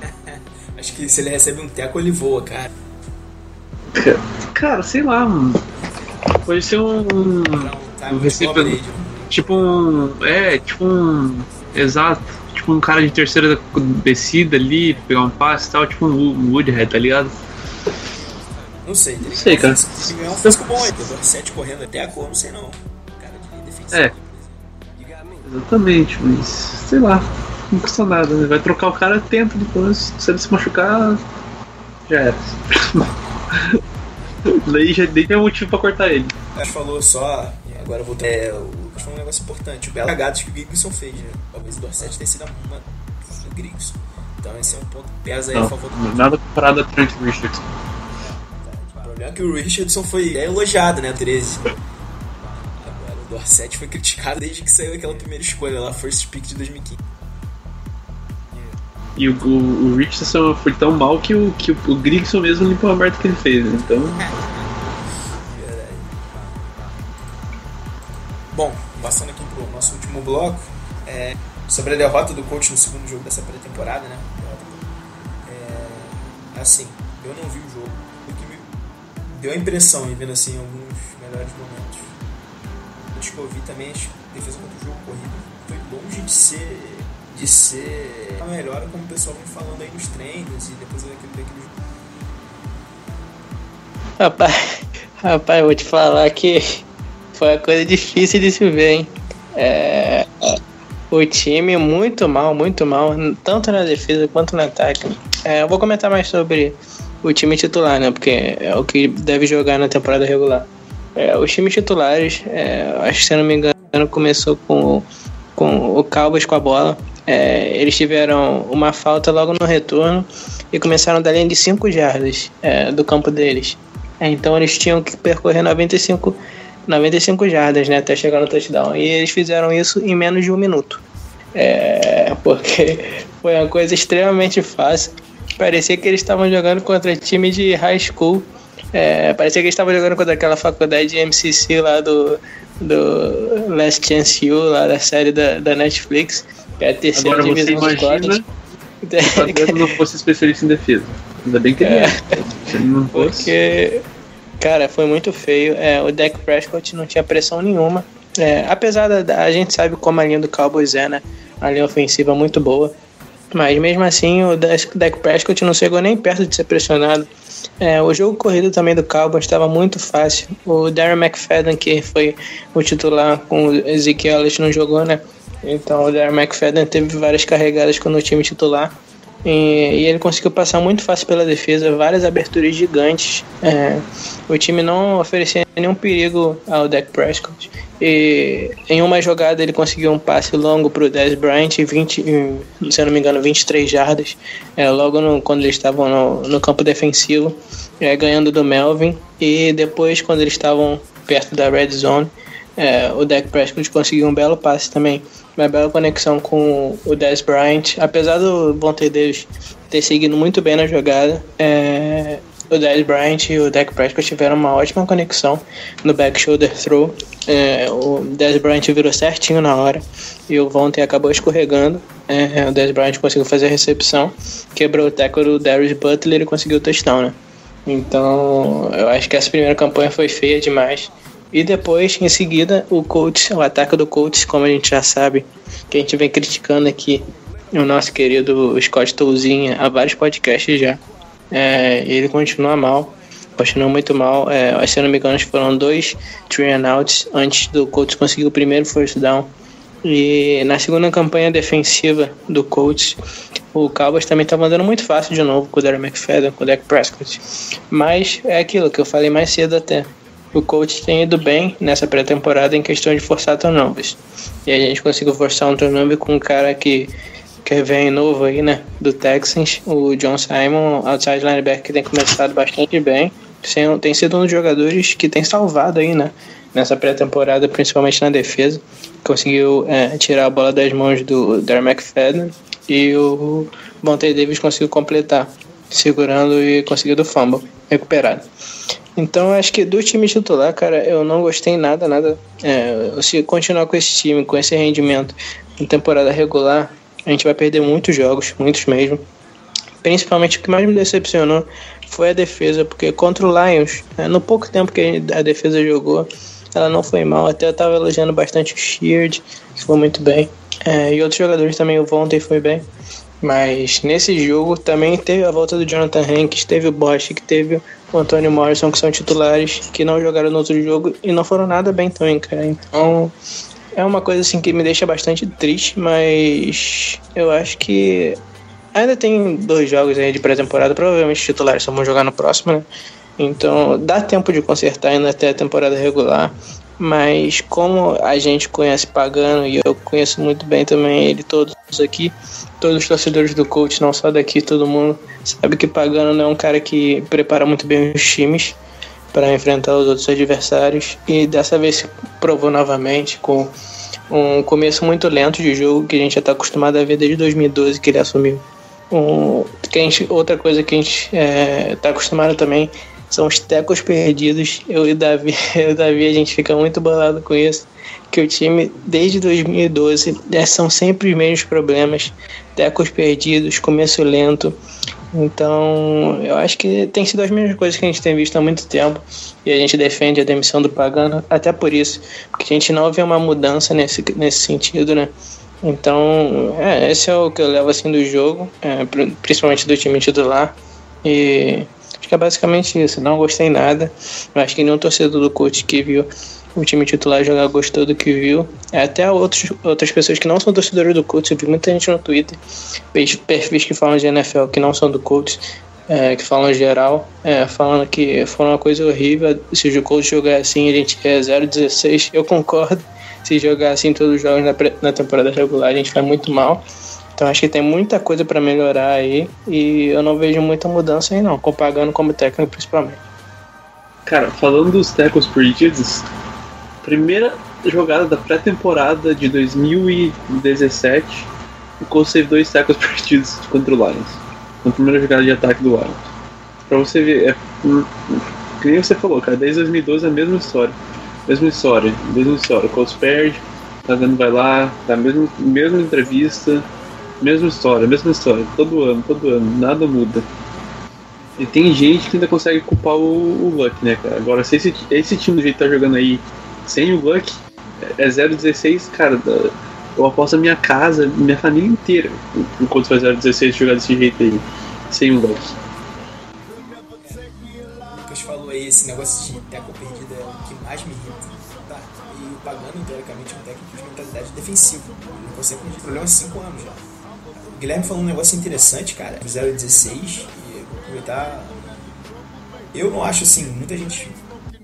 Acho que se ele recebe um teco, ele voa, cara. Ca- Cara, sei lá, mano. Pode ser um. Um Um receiver- upgrade. Tipo um. É, tipo um. Exato. Tipo um cara de terceira descida ali, pegar um passe e tal, tipo um Woodhead, tá ligado? Não sei. Não sei, cara. Se ganhar um físico bom aí, o Dorset correndo até a cor, não sei não. Cara de defensivo. É. Exatamente, mas. sei lá. Não custa nada, né? Vai trocar o cara, tenta depois. Se ele se machucar, já era. Daí já nem tem motivo pra cortar ele. A gente falou só, agora eu vou ter. É, o- que foi um negócio importante. O belo cagados que o Grigson fez, né? Talvez o Dorset tenha sido uma do Grigson. Então esse é um ponto que pesa aí a Não, favor do nada comparado a Trent Richardson. O problema é que o Richardson foi é elogiado, né? 13. Agora o Dorset foi criticado desde que saiu aquela primeira escolha lá, first pick de 2015. E o, o, o Richardson foi tão mal que o, que o, o Grigson mesmo limpou a merda que ele fez, né? Então. Bom, passando aqui pro nosso último bloco, é, sobre a derrota do coach no segundo jogo dessa pré-temporada, né? É, assim, eu não vi o jogo. Deu a impressão, e vendo assim alguns melhores momentos. Acho que eu vi também a defesa contra o jogo corrido foi longe de ser de ser a melhor como o pessoal vem falando aí nos treinos e depois daquele, daquele Rapaz, rapaz, eu vou te falar que foi uma coisa difícil de se ver, hein? É, o time muito mal, muito mal, tanto na defesa quanto no ataque. É, eu vou comentar mais sobre o time titular, né? Porque é o que deve jogar na temporada regular. É, os times titulares, é, acho que se não me engano, começou com, com o Cowboys com a bola. É, eles tiveram uma falta logo no retorno e começaram da linha de 5 jardas é, do campo deles. É, então eles tinham que percorrer 95, 95 jardas né, até chegar no touchdown. E eles fizeram isso em menos de um minuto. É, porque foi uma coisa extremamente fácil. Parecia que eles estavam jogando contra time de high school. É, parecia que eles estavam jogando contra aquela faculdade de MCC lá do, do Last Chance U, lá da série da, da Netflix. Que é a terceira Agora você divisão dos imagina o Fabiano não fosse especialista em defesa. Ainda bem que ele é. Não fosse. Porque, cara, foi muito feio. É, o Dak Prescott não tinha pressão nenhuma. É, apesar da, da- A gente sabe como a linha do Cowboys é, né? A linha ofensiva é muito boa. Mas mesmo assim, o Dak Prescott não chegou nem perto de ser pressionado. É, o jogo corrido também do Cowboys estava muito fácil. O Darren McFadden, que foi o titular com o Ezekiel não jogou, né? Então o Darren McFadden teve várias carregadas com o time titular. E, e ele conseguiu passar muito fácil pela defesa, várias aberturas gigantes. É, o time não oferecia nenhum perigo ao Dak Prescott. E em uma jogada ele conseguiu um passe longo para o Dez Bryant, 20, em, se eu não me engano, 23 jardas, é, logo no- quando eles estavam no, no campo defensivo, é, ganhando do Melvin. E depois, quando eles estavam perto da red zone, é, o Dak Prescott conseguiu um belo passe também, uma bela conexão com o Dez Bryant. Apesar do Vontae Davis ter seguido muito bem na jogada, é, o Dez Bryant e o Dak Prescott tiveram uma ótima conexão no back shoulder throw. É, o Dez Bryant virou certinho na hora e o Vontae acabou escorregando. É, o Dez Bryant conseguiu fazer a recepção, quebrou o tackle do Darius Butler e conseguiu o touchdown, né? Então, eu acho que essa primeira campanha foi feia demais. E depois, em seguida, o Colts, o ataque do Colts, como a gente já sabe, que a gente vem criticando aqui o nosso querido Scott Touzinha há vários podcasts já. É, ele continua mal, continua muito mal. É, se não me engano, foram dois three and outs antes do Colts conseguir o primeiro first down. E na segunda campanha defensiva do Colts, o Cowboys também estava andando muito fácil de novo com o Darren McFadden, com o Dak Prescott. Mas é aquilo que eu falei mais cedo até. O Colts tem ido bem nessa pré-temporada em questão de forçar turnovers. E a gente conseguiu forçar um turnover com um cara que, que vem novo aí, né? Do Texans, o John Simon, outside linebacker, que tem começado bastante bem. Tem, tem sido um dos jogadores que tem salvado aí, né? Nessa pré-temporada, principalmente na defesa. Conseguiu é, tirar a bola das mãos do Darren McFadden e o Monte Davis conseguiu completar, segurando e conseguindo o fumble recuperado. Então acho que do time titular, cara, eu não gostei nada, nada. É, se continuar com esse time, com esse rendimento, em temporada regular, a gente vai perder muitos jogos, muitos mesmo. Principalmente o que mais me decepcionou foi a defesa, porque contra o Lions, né, no pouco tempo que a defesa jogou, ela não foi mal. Até eu tava elogiando bastante o Sheard, que foi muito bem. É, e outros jogadores também, o Vontae foi bem. Mas nesse jogo também teve a volta do Jonathan Hanks, teve o Bosch, que teve o Antônio Morrison, que são titulares, que não jogaram no outro jogo e não foram nada bem também, cara. Então é uma coisa assim que me deixa bastante triste, mas eu acho que ainda tem dois jogos aí de pré-temporada, provavelmente os titulares só vão jogar no próximo, né? Então dá tempo de consertar ainda até a temporada regular. Mas como a gente conhece Pagano e eu conheço muito bem também ele, todos aqui, todos os torcedores do coach, não só daqui, todo mundo sabe que Pagano não é um cara que prepara muito bem os times para enfrentar os outros adversários e dessa vez se provou novamente com um começo muito lento de jogo que a gente já está acostumado a ver desde 2012 que ele assumiu. Um, que gente, outra coisa que a gente está é, tá acostumado também são os tecos perdidos. Eu e Davi, eu e Davi, a gente fica muito bolado com isso. Que o time, desde 2012, é, são sempre os mesmos problemas. Tecos perdidos, começo lento. Então, eu acho que tem sido as mesmas coisas que a gente tem visto há muito tempo. E a gente defende a demissão do Pagano, até por isso. Porque a gente não vê uma mudança nesse, nesse sentido, né? Então, é, esse é o que eu levo assim do jogo, é, principalmente do time titular. E Acho que é basicamente isso. Não gostei nada. Acho que nenhum torcedor do coach que viu o time titular jogar gostou do que viu. É, até outros, outras pessoas que não são torcedores do coach. Eu vi muita gente no Twitter, perfis que falam de NFL que não são do coach. É, que falam geral, é, falando que foi uma coisa horrível. Se o coach jogar assim, a gente é 0-16. Eu concordo. Se jogar assim todos os jogos na, na temporada regular, a gente vai muito mal. Então acho que tem muita coisa para melhorar aí e eu não vejo muita mudança aí não, compagando como técnico principalmente. Cara, falando dos tecos perdidos, primeira jogada da pré-temporada de 2017, o Colts teve dois tecos perdidos contra o Lions. Na primeira jogada de ataque do Lions. Pra você ver, é, que nem você falou, cara, desde 2012 é a mesma história. Mesma história, mesma história. O Colts perde, tá vendo, vai lá, tá mesmo, mesma entrevista, Mesma história, mesma história. Todo ano, todo ano. Nada muda. E tem gente que ainda consegue culpar o, o Luck, né, cara? Agora, se esse, esse time do jeito que tá jogando aí sem o Luck, é 0-16, cara. Eu aposto a minha casa, minha família inteira, enquanto faz 0-16 jogar desse jeito aí, sem o Luck. Lucas falou aí, esse negócio de teco perdido é o que mais me irrita. Tá? E o teoricamente, é um técnico de mentalidade defensiva. Não consegue com problema há 5 anos já. Guilherme falou um negócio interessante, cara, 016, e vou aproveitar. Eu não acho assim, muita gente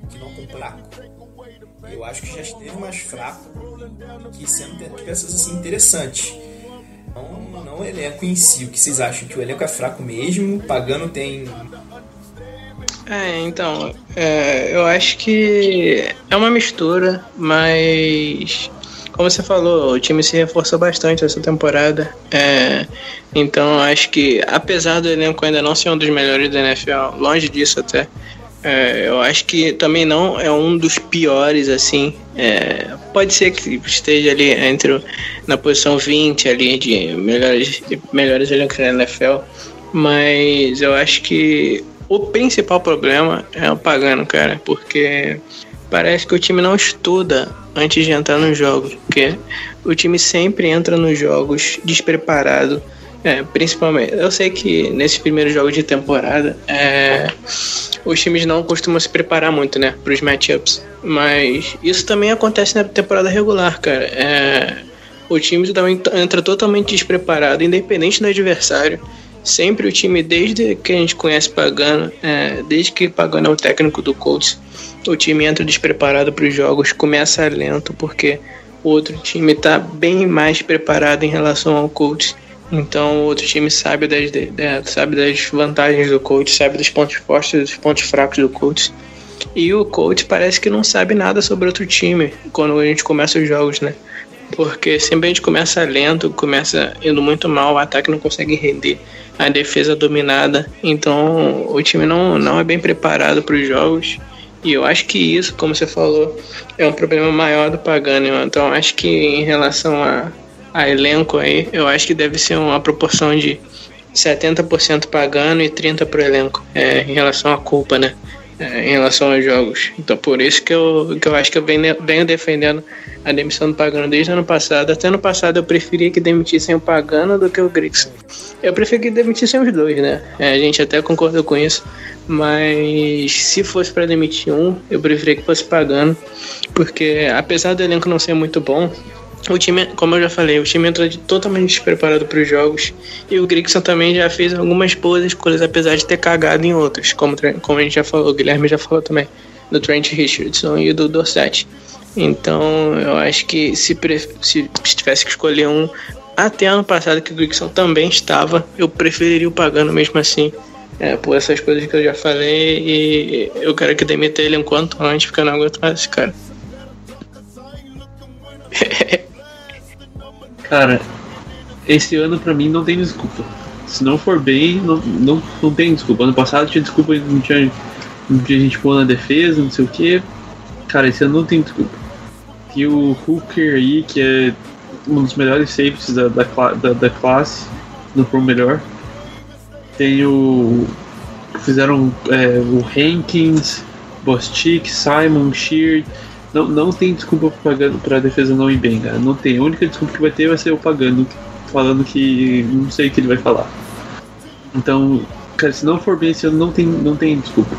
que não com fraco. Eu acho que já esteve mais fraco que sendo peças assim interessantes. Não, não o elenco em si. O que vocês acham? Que o elenco é fraco mesmo? Pagano tem. É, então, é, eu acho que é uma mistura, mas como você falou, o time se reforçou bastante essa temporada. É, então acho que, apesar do elenco ainda não ser um dos melhores da NFL, longe disso até, é, eu acho que também não é um dos piores, assim. É, pode ser que esteja ali entre na posição 20 ali de melhores, melhores elencos da NFL, mas eu acho que o principal problema é o Pagano, cara, porque parece que o time não estuda antes de entrar nos jogos, porque o time sempre entra nos jogos despreparado. É, principalmente, eu sei que nesse primeiro jogo de temporada é, os times não costumam se preparar muito, né, para os matchups, mas isso também acontece na temporada regular, cara. É, o time também entra totalmente despreparado, independente do adversário. Sempre o time, desde que a gente conhece Pagano, é, desde que Pagano é o técnico do Colts, o time entra despreparado para os jogos, começa lento, porque o outro time está bem mais preparado em relação ao Colts. Então o outro time sabe das, sabe das vantagens do Colts, sabe dos pontos fortes e dos pontos fracos do Colts. E o Colts parece que não sabe nada sobre outro time quando a gente começa os jogos, né? Porque sempre a gente começa lento, começa indo muito mal, o ataque não consegue render a defesa dominada, então o time não, não é bem preparado para os jogos. E eu acho que isso, como você falou, é um problema maior do Pagano. Então acho que em relação a, a elenco aí, eu acho que deve ser uma proporção de 70% pagando e 30% pro elenco, é, em relação à culpa, né? É, em relação aos jogos. Então por isso que eu, que eu acho que eu venho, venho defendendo a demissão do Pagano desde o ano passado. Até ano passado eu preferia que demitissem o Pagano do que o Grixon. Eu prefiro que demitissem os dois, né? É, a gente até concordou com isso. Mas se fosse para demitir um, eu preferia que fosse Pagano. Porque apesar do elenco não ser muito bom, o time, como eu já falei, o time entra totalmente despreparado para os jogos. E o Grixon também já fez algumas boas escolhas, apesar de ter cagado em outras, como, como a gente já falou, o Guilherme já falou também, do Trent Richardson e do Dorset. Então eu acho que se, se, se tivesse que escolher um, até ano passado que o Grixon também estava, eu preferiria o Pagano mesmo assim. É, por essas coisas que eu já falei e eu quero que demita ele enquanto antes, porque eu não aguento mais esse cara. Cara, esse ano pra mim não tem desculpa. Se não for bem, não, não, não tem desculpa. Ano passado tinha desculpa, não tinha, não tinha gente boa na defesa, não sei o que. Cara, esse ano não tem desculpa. Tem o Hooker aí, que é um dos melhores safeties da, da, da, da classe, não for o melhor. Tem o. Fizeram é, o Hankins, Bostic, Simon, Sheard não, não tem desculpa pagando pra defesa não ir bem, cara. Não tem. A única desculpa que vai ter vai ser o pagando, falando que não sei o que ele vai falar. Então, cara, se não for bem esse ano, não tem, não tem desculpa.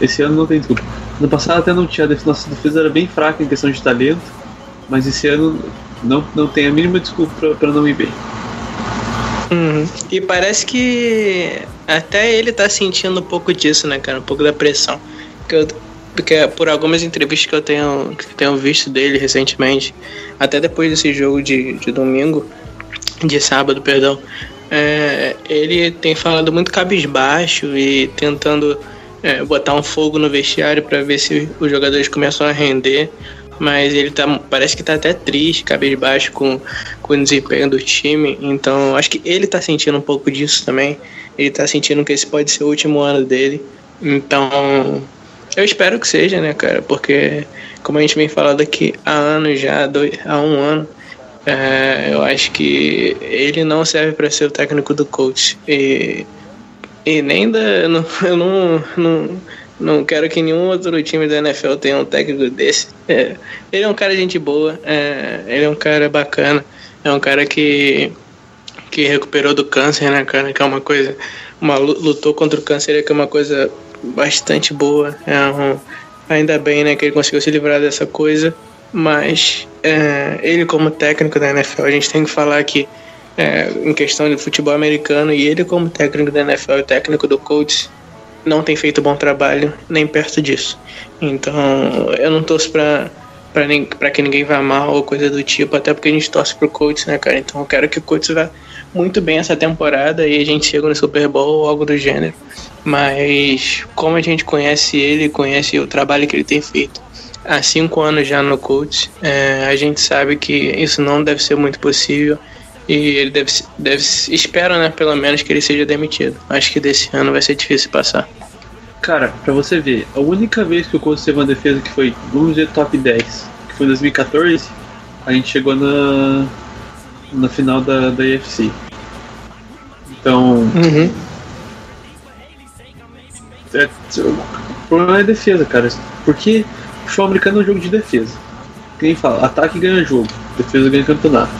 Esse ano não tem desculpa. No passado até não tinha, nossa defesa era bem fraca em questão de talento, mas esse ano não, não tem a mínima desculpa pra não ir bem. Uhum. E parece que até ele tá sentindo um pouco disso, né, cara? Um pouco da pressão. Que eu, porque por algumas entrevistas que eu tenho, que tenho visto dele recentemente, até depois desse jogo de, de domingo, de sábado, perdão, é, ele tem falado muito cabisbaixo e tentando é, botar um fogo no vestiário para ver se os jogadores começam a render. Mas ele tá, parece que tá até triste, cabisbaixo com, com o desempenho do time. Então acho que ele tá sentindo um pouco disso também. Ele tá sentindo que esse pode ser o último ano dele. Então eu espero que seja, né, cara? Porque, como a gente vem falando aqui há anos já, dois, há um ano, é, eu acho que ele não serve para ser o técnico do coach. E, e nem da. Eu não, eu não, não, não quero que nenhum outro time da NFL tenha um técnico desse. É, ele é um cara de gente boa, é, ele é um cara bacana, é um cara que, que recuperou do câncer, né, cara? Que é uma coisa. Uma, lutou contra o câncer, que é uma coisa bastante boa. É um, ainda bem né, que ele conseguiu se livrar dessa coisa. Mas é, ele, como técnico da NFL, a gente tem que falar que, é, em questão de futebol americano, e ele, como técnico da NFL e técnico do Colts, não tem feito bom trabalho nem perto disso. Então, eu não torço pra, pra, pra que ninguém vá mal ou coisa do tipo, até porque a gente torce pro Colts, né, cara? Então, eu quero que o Colts vá muito bem essa temporada e a gente chega no Super Bowl ou algo do gênero. Mas como a gente conhece ele, conhece o trabalho que ele tem feito há cinco anos já no Colts, é, a gente sabe que isso não deve ser muito possível e ele deve, deve espera, né, pelo menos que ele seja demitido. Acho que desse ano vai ser difícil passar. Cara, pra você ver, a única vez que o Colts teve uma defesa que foi, vamos dizer, top 10, que foi em 2014, a gente chegou na, na final da, da IFC. Então. Uhum. É, o problema é defesa, cara. Porque o futebol americano é um jogo de defesa. Quem fala, ataque ganha jogo, defesa ganha campeonato.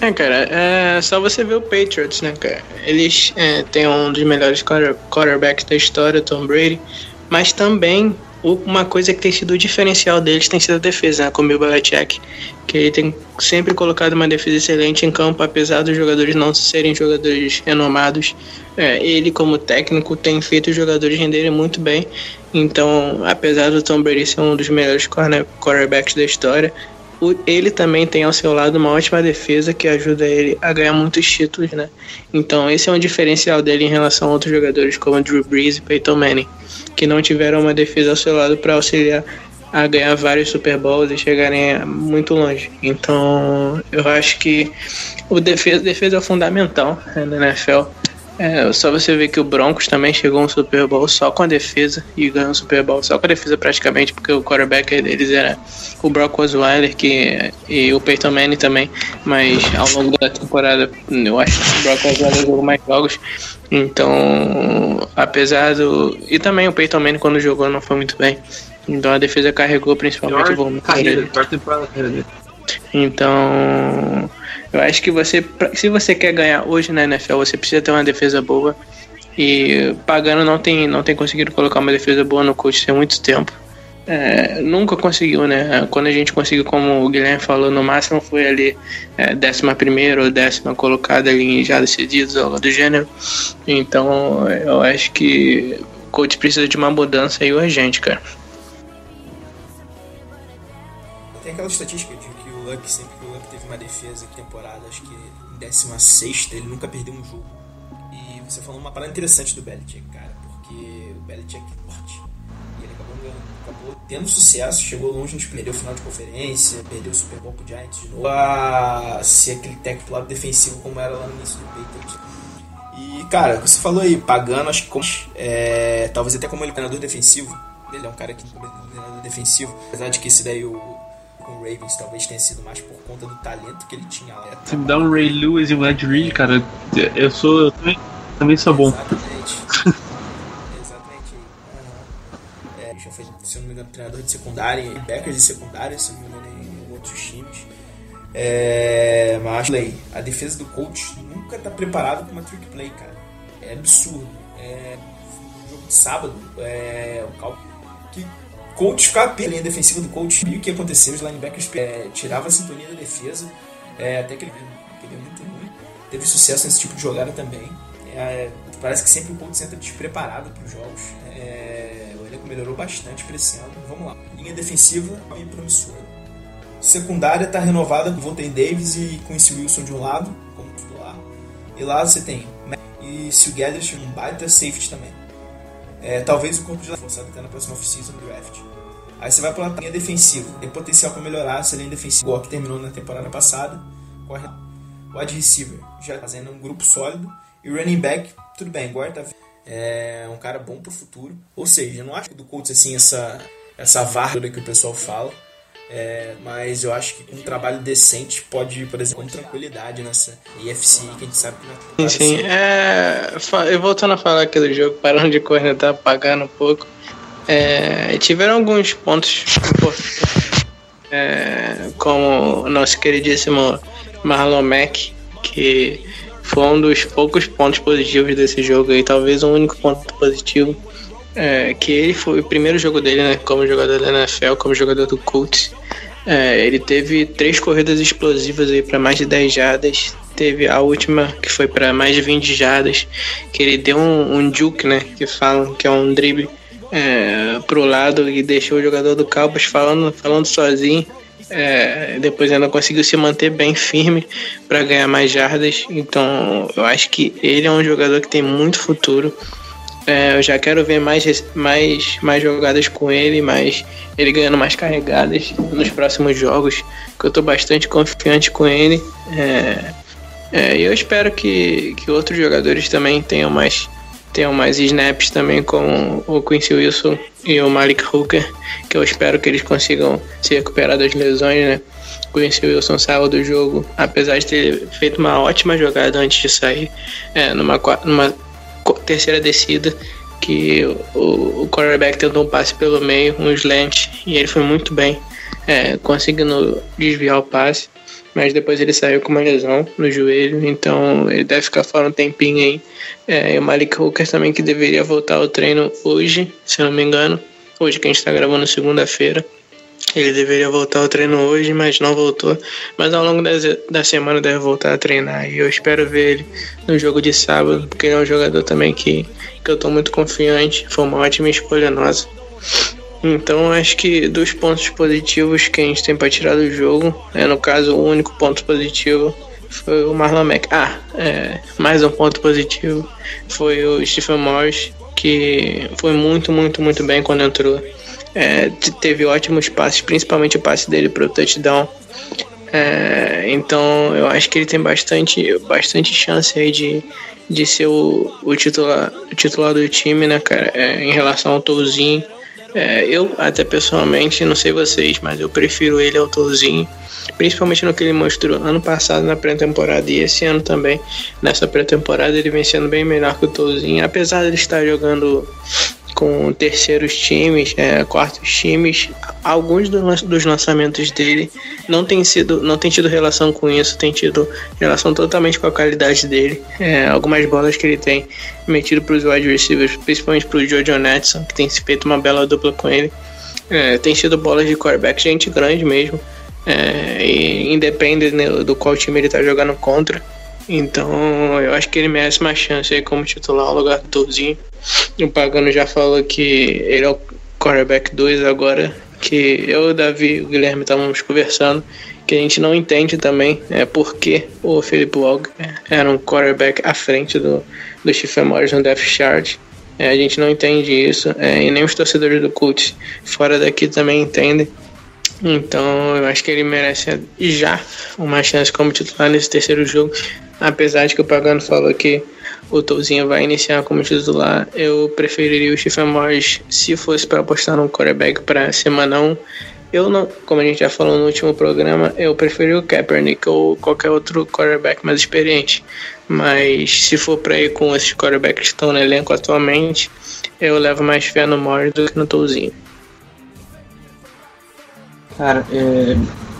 É, cara, é só você ver o Patriots, né, cara? Eles é, têm um dos melhores quarterbacks da história, Tom Brady, mas também uma coisa que tem sido o diferencial deles tem sido a defesa, né, com o Belichick, que ele tem sempre colocado uma defesa excelente em campo, apesar dos jogadores não serem jogadores renomados. É, ele, como técnico, tem feito os jogadores renderem muito bem. Então, apesar do Tom Brady ser um dos melhores quarterbacks da história, ele também tem ao seu lado uma ótima defesa que ajuda ele a ganhar muitos títulos, né? Então esse é um diferencial dele em relação a outros jogadores como Drew Brees e Peyton Manning, que não tiveram uma defesa ao seu lado para auxiliar a ganhar vários Super Bowls e chegarem muito longe. Então eu acho que o defesa, defesa é fundamental né, na NFL. É, só você ver que o Broncos também chegou um Super Bowl só com a defesa e ganhou um Super Bowl só com a defesa praticamente, porque o quarterback deles era o Brock Osweiler que, e o Peyton Manning também, mas ao longo da temporada eu acho que o Brock Osweiler jogou mais jogos, então apesar do... e também o Peyton Manning quando jogou não foi muito bem, então a defesa carregou principalmente o volume. carreira, pior temporada da carreira dele. Então, eu acho que você, se você quer ganhar hoje na NFL, você precisa ter uma defesa boa. E Pagano não tem, não tem conseguido colocar uma defesa boa no coach há muito tempo. É, nunca conseguiu, né? Quando a gente conseguiu, como o Guilherme falou, no máximo foi ali é, décima primeira ou décima colocada ali em jadas cedidas algo do gênero. Então, eu acho que o coach precisa de uma mudança aí urgente, cara. Tem aquela estatística de Luck, sempre que o Luck teve uma defesa que temporada, acho que em 16 ele nunca perdeu um jogo. E você falou uma parada interessante do Belichick, cara, porque o Belichick é forte. E ele acabou, acabou tendo sucesso, chegou longe, a gente perdeu o final de conferência, perdeu o Super Bowl pro Giants de novo. A ser aquele técnico do lado defensivo como era lá no início do Patriots. E, cara, você falou aí, pagando, acho que como, é, talvez até como ele é treinador defensivo, ele é um cara que como treinador defensivo, apesar de que esse daí o, com o Ravens talvez tenha sido mais por conta do talento que ele tinha lá. Se me dá um Ray Lewis e um Ed Reed, cara, eu sou. Eu também, também sou bom. Exatamente. Exatamente. Aham. É, já foi, se eu não me engano, treinador de secundária, e backers de secundária, se eu não me engano, em outros times. É, mas aí, a defesa do coach nunca tá preparada para uma trick play, cara. É absurdo. É, no jogo de sábado, é, o cal- que coach ficava pela linha defensiva do coach viu o que aconteceu, os linebackers é, tiravam a sintonia da defesa, é, até que ele, ele é muito ruim. Teve sucesso nesse tipo de jogada também. É, parece que sempre o coach entra despreparado para os jogos. É, o elenco melhorou bastante para esse ano. Vamos lá. Linha defensiva e promissora. Secundária está renovada com Vontae Davis e com esse Wilson de um lado, como titular. E lá você tem e Sil Gaddis, um baita safety também. É, talvez o corpo de forçado até na próxima off-season do draft. Aí você vai para a linha defensiva. Tem potencial para melhorar essa linha defensiva, igual que terminou na temporada passada. Corre wide receiver, já fazendo um grupo sólido. E running back, tudo bem, tá é um cara bom pro futuro. Ou seja, eu não acho que do Colts assim essa essa varda que o pessoal fala. É, mas eu acho que com um trabalho decente pode, por exemplo, com tranquilidade nessa EFC que a gente sabe que não é Sim, sim. É, eu voltando a falar aqui do jogo, parando de cornetar, apagando um pouco. É, tiveram alguns pontos importantes, é, como o nosso queridíssimo Marlon Mack, que foi um dos poucos pontos positivos desse jogo aí, talvez o único ponto positivo. É, que ele foi o primeiro jogo dele, né, como jogador da NFL, como jogador do Colts. É, ele teve três corridas explosivas aí para mais de 10 jardas. Teve a última que foi para mais de 20 jardas, que ele deu um, um juke, né, que falam que é um drible é, pro lado e deixou o jogador do Cowboys falando, falando sozinho. É, depois ainda conseguiu se manter bem firme para ganhar mais jardas. Então eu acho que ele é um jogador que tem muito futuro. É, eu já quero ver mais, mais, mais jogadas com ele, mais ele ganhando mais carregadas nos próximos jogos. Que eu tô bastante confiante com ele. É, é, eu espero que, que outros jogadores também tenham mais, tenham mais snaps também, como o Quincy Wilson e o Malik Hooker, que eu espero que eles consigam se recuperar das lesões, né? Quincy Wilson saiu do jogo, apesar de ter feito uma ótima jogada antes de sair, é, numa, numa terceira descida, que o, o quarterback tentou um passe pelo meio, um slant, e ele foi muito bem, é, conseguindo desviar o passe, mas depois ele saiu com uma lesão no joelho, então ele deve ficar fora um tempinho aí. É, e o Malik Hooker também que deveria voltar ao treino hoje, se não me engano, hoje que a gente está gravando segunda-feira. Ele deveria voltar ao treino hoje, mas não voltou. Mas ao longo da, semana deve voltar a treinar. E eu espero ver ele no jogo de sábado, porque ele é um jogador também que, que eu tô muito confiante. Foi uma ótima escolha nossa. Então acho que dos pontos positivos que a gente tem para tirar do jogo, é, no caso o único ponto positivo foi o Marlon Mack. Ah, é, mais um ponto positivo foi o Stephen Morris, que foi muito, muito, muito bem quando entrou. É, teve ótimos passes, principalmente o passe dele para o touchdown. É, então eu acho que ele tem bastante, bastante chance aí de, de ser o, o, titular, o titular do time, né, cara? É, em relação ao Touzinho. É, eu, até pessoalmente, não sei vocês, mas eu prefiro ele ao Touzinho. Principalmente no que ele mostrou ano passado na pré-temporada e esse ano também. Nessa pré-temporada ele vem sendo bem melhor que o Touzinho. Apesar de ele estar jogando com terceiros times, é, quartos times. Alguns dos lançamentos dele não tem sido, não tem tido relação com isso, tem tido relação totalmente com a qualidade dele. É, algumas bolas que ele tem metido para os wide receivers, principalmente para o Jojo Netson, que tem feito uma bela dupla com ele. É, tem sido bolas de quarterback gente grande mesmo. É, e independe né, do qual time ele está jogando contra. Então eu acho que ele merece uma chance aí como titular no lugar do Touzinho. O Pagano já falou que ele é o quarterback 2 agora, que eu, o Davi e o Guilherme estávamos conversando, que a gente não entende também é porque o Felipe Walker era um quarterback à frente do, do Stephen Morris no Death Chart. É, a gente não entende isso, é, e nem os torcedores do Colts fora daqui também entendem. Então eu acho que ele merece já uma chance como titular nesse terceiro jogo. Apesar de que o Pagano falou que o Touzinho vai iniciar como titular, eu preferiria o Stephen Morris se fosse para apostar num quarterback para semana 1. Eu não, como a gente já falou no último programa, eu preferi o Kaepernick ou qualquer outro quarterback mais experiente. Mas se for para ir com esses quarterbacks que estão no elenco atualmente, eu levo mais fé no Morris do que no Touzinho. Cara, é,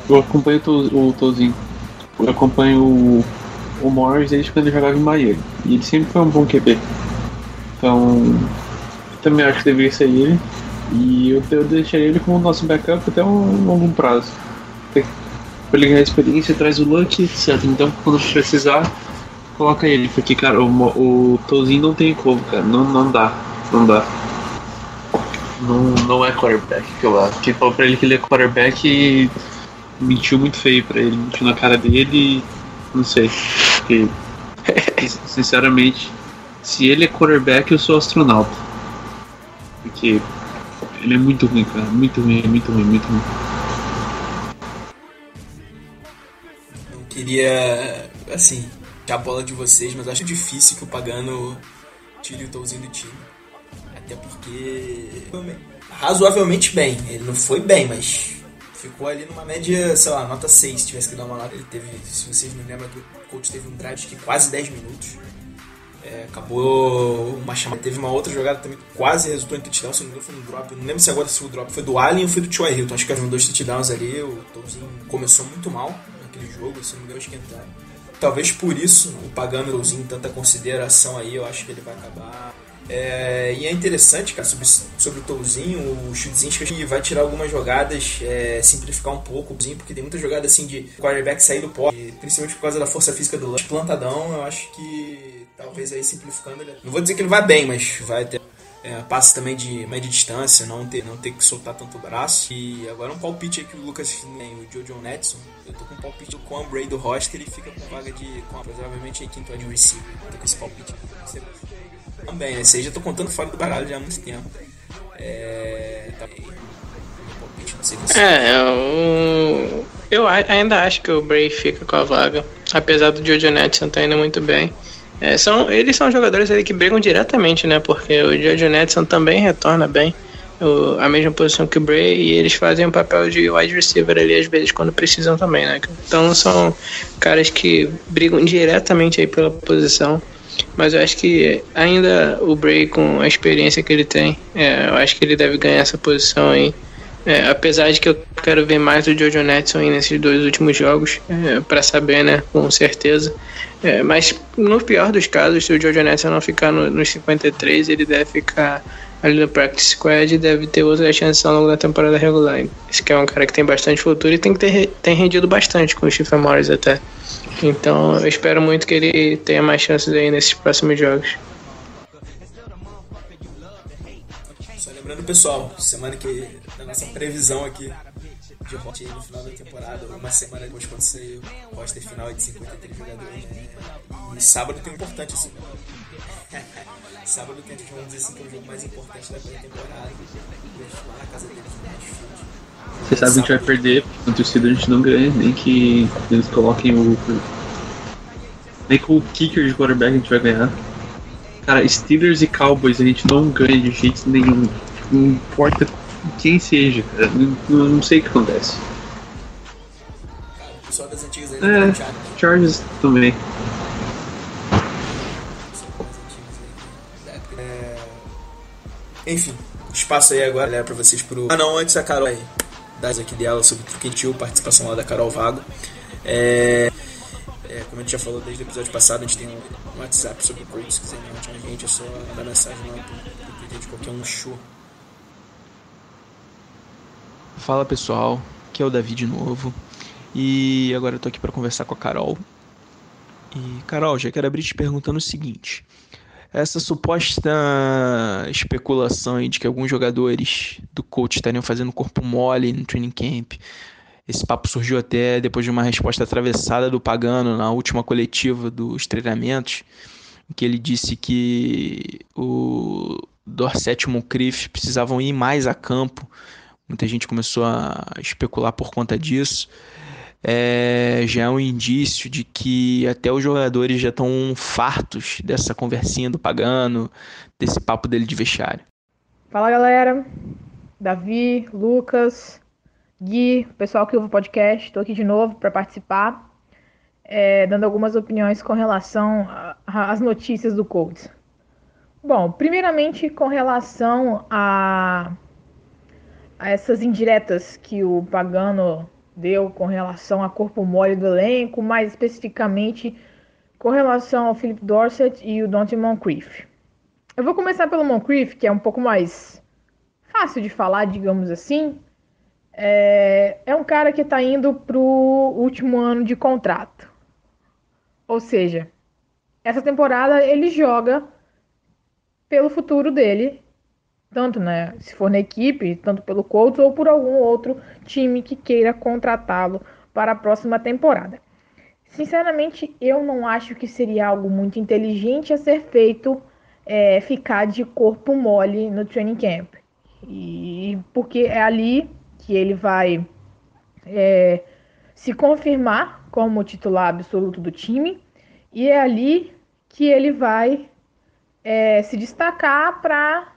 eu acompanho o, o Touzinho. Eu acompanho o o Morris desde quando ele jogava em Miami. E ele sempre foi um bom QB. Então, também acho que deveria ser ele. E eu, eu deixaria ele como nosso backup até um longo prazo. Pra ele ganhar experiência, traz o Luck, etc. Então, quando precisar, coloca ele. Porque, cara, o, o Tozinho não tem como, cara. Não, não dá. Não dá. Não, não é quarterback que eu acho. Quem falou pra ele que ele é quarterback e mentiu muito feio pra ele. Mentiu na cara dele não sei. Porque, sinceramente, se ele é quarterback, eu sou astronauta. Porque ele é muito ruim, cara. Muito ruim, muito ruim, muito ruim. Eu queria, assim, a bola de vocês, mas acho difícil que o Pagano tire o Touzinho do time. Até porque. Razoavelmente bem. Ele não foi bem, mas ficou ali numa média, sei lá, nota 6, se tivesse que dar uma nota. Ele teve, se vocês não lembram, o coach teve um drive de quase 10 minutos. É, acabou uma chamada. Teve uma outra jogada também que quase resultou em touchdown, se não me engano, foi um drop. Não lembro se agora se o drop foi do Allen ou foi do Troy Hilton. Acho que eram dois touchdowns ali. O Tomzinho começou muito mal naquele jogo, se não me engano, esquentando. Talvez por isso o Pagano tanta consideração aí, eu acho que ele vai acabar é, e é interessante, cara, sobre, sobre o Touzinho, o que vai tirar algumas jogadas, é, simplificar um pouco, porque tem muita jogada assim de quarterback sair do pote, principalmente por causa da força física do Lush. Plantadão, eu acho que talvez aí simplificando ele. Não vou dizer que ele vai bem, mas vai ter é, passe também de média distância, não ter, não ter que soltar tanto o braço. E agora um palpite aí que o Lucas tem, o Jojo Netson. Eu tô com um palpite do Quan Bray do Roster, ele fica com vaga de. Com, provavelmente aí quinto de receiver. Tô com esse palpite. Você também, esse aí já tô contando fora do baralho já há muito tempo. É. Tá... É, eu, eu ainda acho que o Bray fica com a vaga, apesar do Jojo Netson tá indo muito bem. É, são, eles são jogadores ali que brigam diretamente, né? Porque o Jojo Netson também retorna bem o, a mesma posição que o Bray e eles fazem o um papel de wide receiver ali às vezes quando precisam também, né? Então são caras que brigam diretamente aí pela posição. Mas eu acho que ainda o Bray, com a experiência que ele tem, é, eu acho que ele deve ganhar essa posição aí. É, apesar de que eu quero ver mais do Jojo Netson nesses dois últimos jogos, é, para saber, né, com certeza. É, mas no pior dos casos, se o Jojo Netson não ficar no, nos 53, ele deve ficar ali no Practice Squad deve ter outras chances ao longo da temporada regular. Esse que é um cara que tem bastante futuro e tem que ter tem rendido bastante com o Stephen Morris até. Então eu espero muito que ele tenha mais chances aí nesses próximos jogos. Só lembrando pessoal, semana que na nossa previsão aqui de hot no final da temporada, uma semana depois quando sair o roster final de 53 jogadores. Né? E sábado tem um importante assim. Sábado gente vamos dizer assim que é o jogo mais importante da pré-temporada. A gente lá na casa deles no Redfield. Você sabe que a gente vai perder, porque no torcida a gente não ganha, nem que eles coloquem o. Nem com o kicker de quarterback a gente vai ganhar. Cara, Steelers e Cowboys a gente não ganha de jeito nenhum. Não importa quem seja, cara. Não, não sei o que acontece. Cara, o pessoal das antigas aí É. Thiago. Chargers também. É, Enfim, espaço aí agora galera, pra vocês pro. Ah não, antes a Carol aí. Das aqui dela sobre o Truquentil, participação lá da Carol Vago. É, é, como a gente já falou desde o episódio passado, a gente tem um WhatsApp sobre o Colts, se quiser mandar a gente, é só mandar mensagem lá pro, pro de qualquer um show. Fala pessoal, aqui é o Davi de novo. E agora eu tô aqui para conversar com a Carol. E Carol, já quero abrir te perguntando o seguinte: essa suposta especulação aí de que alguns jogadores do coach estariam fazendo corpo mole no training camp. Esse papo surgiu até depois de uma resposta atravessada do Pagano na última coletiva dos treinamentos, em que ele disse que o Dorset e o Moncrief precisavam ir mais a campo Muita gente começou a especular por conta disso. É, já é um indício de que até os jogadores já estão fartos dessa conversinha do Pagano, desse papo dele de vestiário. Fala galera, Davi, Lucas, Gui, pessoal que ouve o podcast, estou aqui de novo para participar, é, dando algumas opiniões com relação às notícias do Colts. Bom, primeiramente com relação a, a essas indiretas que o Pagano deu com relação a corpo mole do elenco, mais especificamente com relação ao Philip Dorsett e o Dante Moncrief. Eu vou começar pelo Moncrief, que é um pouco mais fácil de falar, digamos assim. É, é um cara que está indo pro último ano de contrato. Ou seja, essa temporada ele joga pelo futuro dele, tanto né, se for na equipe, tanto pelo Colts ou por algum outro time que queira contratá-lo para a próxima temporada. Sinceramente, eu não acho que seria algo muito inteligente a ser feito é, ficar de corpo mole no training camp. E porque é ali que ele vai é, se confirmar como titular absoluto do time e é ali que ele vai é, se destacar para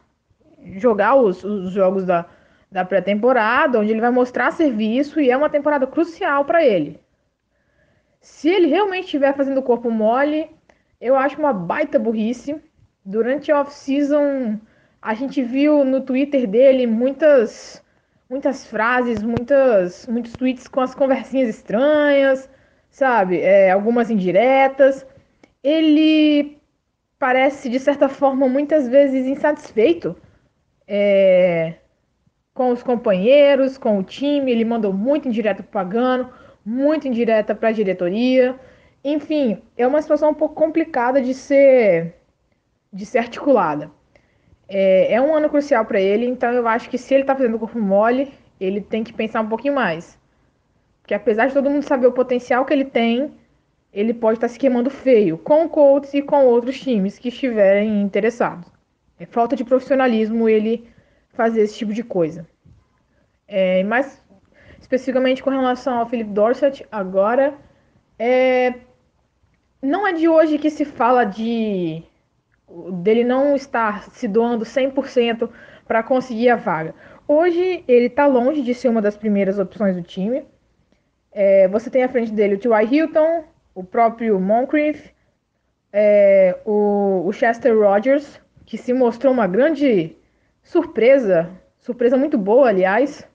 jogar os, os jogos da, da pré-temporada, onde ele vai mostrar serviço e é uma temporada crucial para ele. Se ele realmente estiver fazendo corpo mole, eu acho uma baita burrice. Durante a off-season, a gente viu no Twitter dele muitas muitas frases, muitas muitos tweets com as conversinhas estranhas, sabe? É, algumas indiretas. Ele parece, de certa forma, muitas vezes insatisfeito é, com os companheiros, com o time. Ele mandou muito indireta pro Pagano, muito indireta para a diretoria. Enfim, é uma situação um pouco complicada de ser de ser articulada. É, é um ano crucial para ele, então eu acho que se ele tá fazendo o corpo mole, ele tem que pensar um pouquinho mais. Porque apesar de todo mundo saber o potencial que ele tem, ele pode estar se queimando feio com o Colts e com outros times que estiverem interessados. É falta de profissionalismo ele fazer esse tipo de coisa. É, mas especificamente com relação ao Philip Dorsett, agora é, não é de hoje que se fala de dele não estar se doando 100% para conseguir a vaga. Hoje ele está longe de ser uma das primeiras opções do time. É, você tem à frente dele o T.Y. Hilton, o próprio Moncrief, é, o, o Chester Rogers, que se mostrou uma grande surpresa, surpresa muito boa, aliás,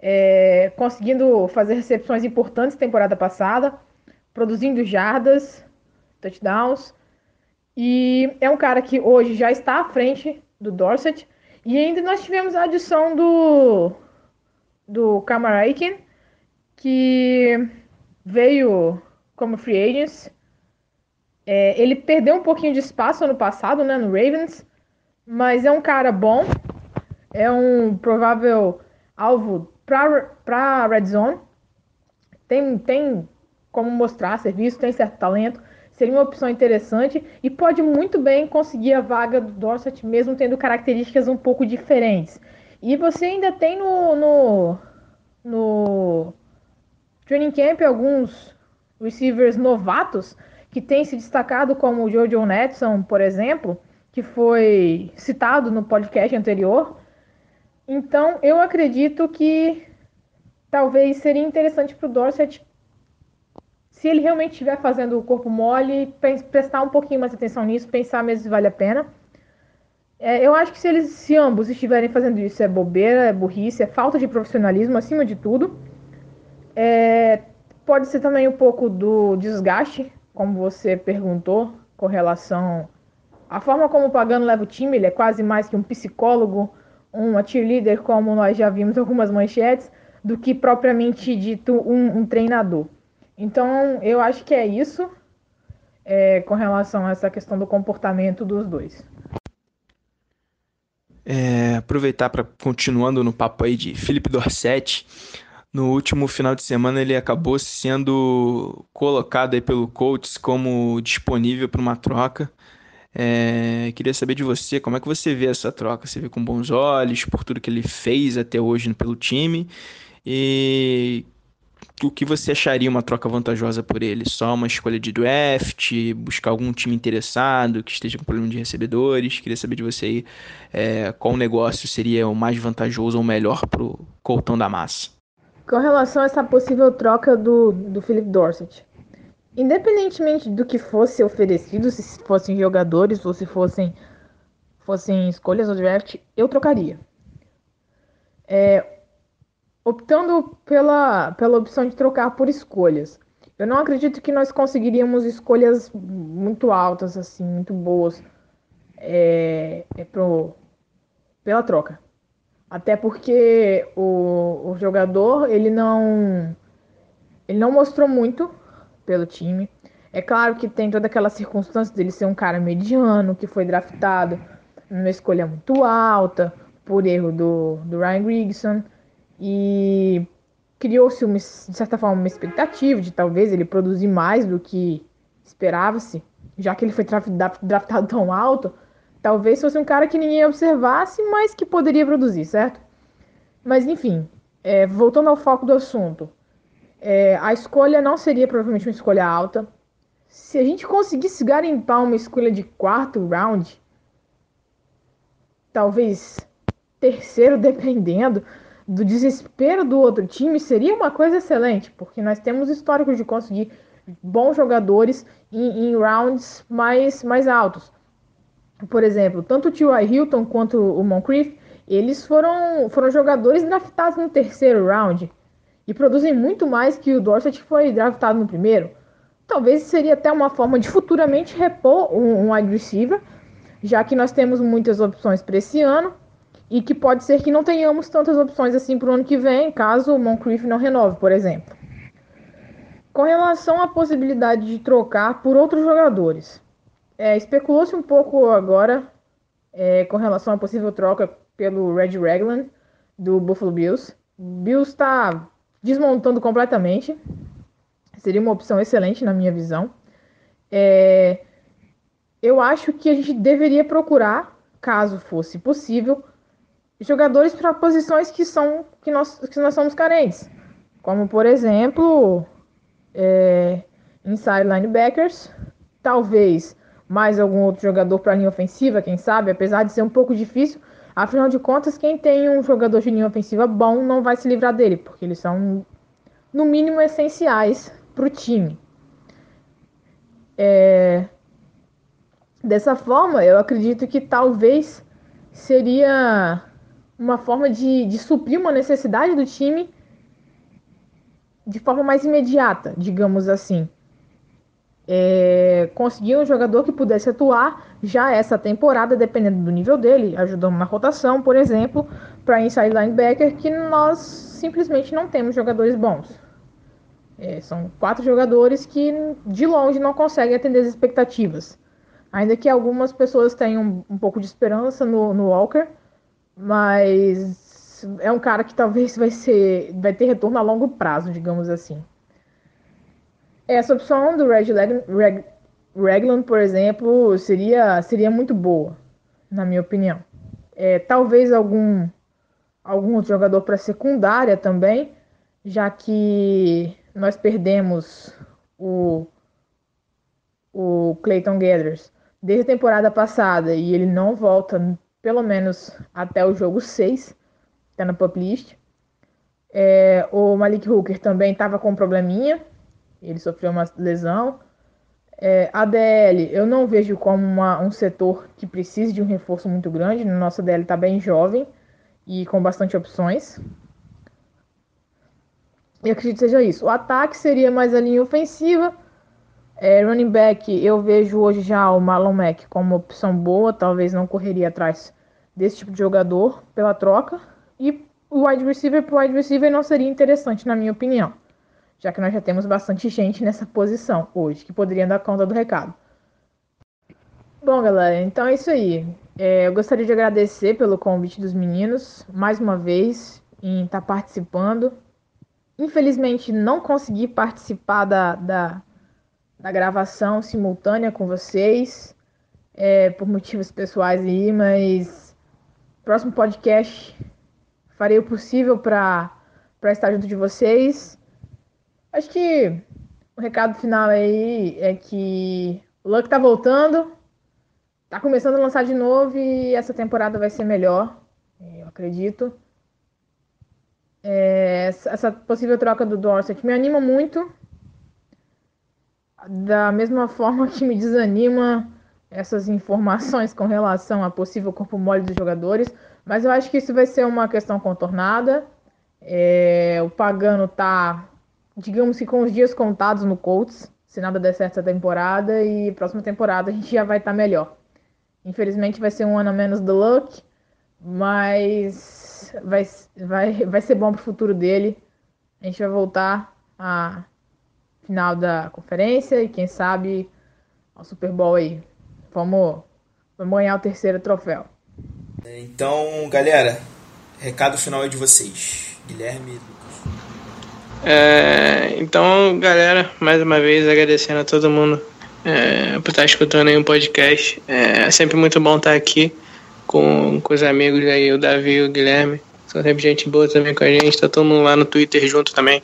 é, conseguindo fazer recepções importantes temporada passada, produzindo jardas, touchdowns. E é um cara que hoje já está à frente do Dorset. E ainda nós tivemos a adição do, do Kamarakin, que veio como free agent. É, ele perdeu um pouquinho de espaço ano passado, né, no Ravens, mas é um cara bom, é um provável alvo para Red Zone. Tem, tem como mostrar serviço, tem certo talento. seria uma opção interessante e pode muito bem conseguir a vaga do Dorset, mesmo tendo características um pouco diferentes. E você ainda tem no, no, no training camp alguns receivers novatos que têm se destacado, como o Jojo Netson, por exemplo, que foi citado no podcast anterior. Então, eu acredito que talvez seria interessante para o Dorset, se ele realmente estiver fazendo o corpo mole, prestar um pouquinho mais atenção nisso, pensar mesmo se vale a pena. É, eu acho que se eles, se ambos estiverem fazendo isso, é bobeira, é burrice, é falta de profissionalismo acima de tudo. É, pode ser também um pouco do desgaste, como você perguntou, com relação à forma como o Pagano leva o time, ele é quase mais que um psicólogo, uma cheerleader, como nós já vimos algumas manchetes, do que propriamente dito um, um treinador. Então, eu acho que é isso é, com relação a essa questão do comportamento dos dois. É, aproveitar para continuando no papo aí de Felipe Dorset. No último final de semana ele acabou sendo colocado aí pelo Colts como disponível para uma troca. É, queria saber de você, como é que você vê essa troca? Você vê com bons olhos por tudo que ele fez até hoje pelo time e o que você acharia uma troca vantajosa por ele? Só uma escolha de draft, buscar algum time interessado que esteja com problema de recebedores? Queria saber de você aí é, qual negócio seria o mais vantajoso ou melhor para o Coltão da Massa. Com relação a essa possível troca do, do Philip Dorset, independentemente do que fosse oferecido, se fossem jogadores ou se fossem, fossem escolhas do draft, eu trocaria. É, optando pela, pela opção de trocar por escolhas. Eu não acredito que nós conseguiríamos escolhas muito altas, assim, muito boas é, é pro, pela troca. Até porque o, o jogador, ele não, ele não mostrou muito pelo time. É claro que tem toda aquela circunstância dele ser um cara mediano, que foi draftado numa escolha muito alta, por erro do, do Ryan Grigson. E criou-se, de certa forma, uma expectativa de talvez ele produzir mais do que esperava-se, já que ele foi draftado tão alto. Talvez fosse um cara que ninguém observasse, mas que poderia produzir, certo? Mas enfim, é, voltando ao foco do assunto, é, a escolha não seria provavelmente uma escolha alta. Se a gente conseguisse garimpar uma escolha de quarto round, talvez terceiro, dependendo, do desespero do outro time seria uma coisa excelente, porque nós temos histórico de conseguir bons jogadores em, em rounds mais, mais altos. Por exemplo, tanto o T.Y. Hilton quanto o Moncrief, eles foram, foram jogadores draftados no terceiro round e produzem muito mais que o Dorset que foi draftado no primeiro. Talvez seria até uma forma de futuramente repor um, um wide receiver, já que nós temos muitas opções para esse ano e que pode ser que não tenhamos tantas opções assim para o ano que vem, caso o Moncrief não renove, por exemplo. Com relação à possibilidade de trocar por outros jogadores, é, especulou-se um pouco agora é, com relação à possível troca pelo Red Raglan do Buffalo Bills. Bills está desmontando completamente, seria uma opção excelente na minha visão. É, eu acho que a gente deveria procurar, caso fosse possível, jogadores para posições que são que nós, que nós somos carentes, como por exemplo é, inside linebackers, talvez mais algum outro jogador para linha ofensiva, quem sabe, apesar de ser um pouco difícil. Afinal de contas, quem tem um jogador de linha ofensiva bom não vai se livrar dele, porque eles são no mínimo essenciais para o time. É... Dessa forma, eu acredito que talvez seria uma forma de, de suprir uma necessidade do time de forma mais imediata, digamos assim. É, conseguir um jogador que pudesse atuar já essa temporada, dependendo do nível dele, ajudando na rotação, por exemplo, para inside linebacker, que nós simplesmente não temos jogadores bons. É, são quatro jogadores que de longe não conseguem atender as expectativas. Ainda que algumas pessoas tenham um pouco de esperança no, no Walker, mas é um cara que talvez vai ser vai ter retorno a longo prazo, digamos assim. Essa opção do Red, Leg, Red, Ragland, por exemplo, seria, seria muito boa, na minha opinião. É, talvez algum, algum outro jogador para secundária também, já que nós perdemos o, o Clayton Gathers desde a temporada passada e ele não volta pelo menos até o jogo 6, está na pop list. É, o Malik Hooker também estava com um probleminha, ele sofreu uma lesão. É, a DL eu não vejo como uma, um setor que precise de um reforço muito grande. Nossa DL está bem jovem e com bastante opções. E acredito que seja isso. O ataque seria mais a linha ofensiva. É, running back, eu vejo hoje já o Marlon Mack como uma opção boa. Talvez não correria atrás desse tipo de jogador pela troca. E o wide receiver para wide receiver não seria interessante, na minha opinião. Já que nós já temos bastante gente nessa posição hoje, que poderia dar conta do recado. Bom, galera, então é isso aí. É, eu gostaria de agradecer pelo convite dos meninos, mais uma vez, em estar tá participando. Infelizmente, não consegui participar da, da, da gravação simultânea com vocês, é, por motivos pessoais aí, mas próximo podcast farei o possível para estar junto de vocês. Acho que o recado final aí é que o Luck tá voltando, tá começando a lançar de novo e essa temporada vai ser melhor, eu acredito. É, essa possível troca do Dorset me anima muito. Da mesma forma que me desanima essas informações com relação a possível corpo mole dos jogadores. Mas eu acho que isso vai ser uma questão contornada. É, o Pagano tá, digamos que com os dias contados no Colts, se nada der certo essa temporada. E próxima temporada a gente já vai estar tá melhor. Infelizmente vai ser um ano a menos do Luck, mas vai, vai, vai ser bom pro futuro dele. A gente vai voltar à final da conferência e quem sabe ao Super Bowl aí. Vamos, vamos ganhar o terceiro troféu. Então, galera, recado final aí de vocês. Guilherme. É, então, galera, mais uma vez agradecendo a todo mundo é, por estar escutando aí um podcast. É, é sempre muito bom estar aqui com, com os amigos aí, o Davi e o Guilherme. São sempre gente boa também com a gente. Tá todo mundo lá no Twitter junto também.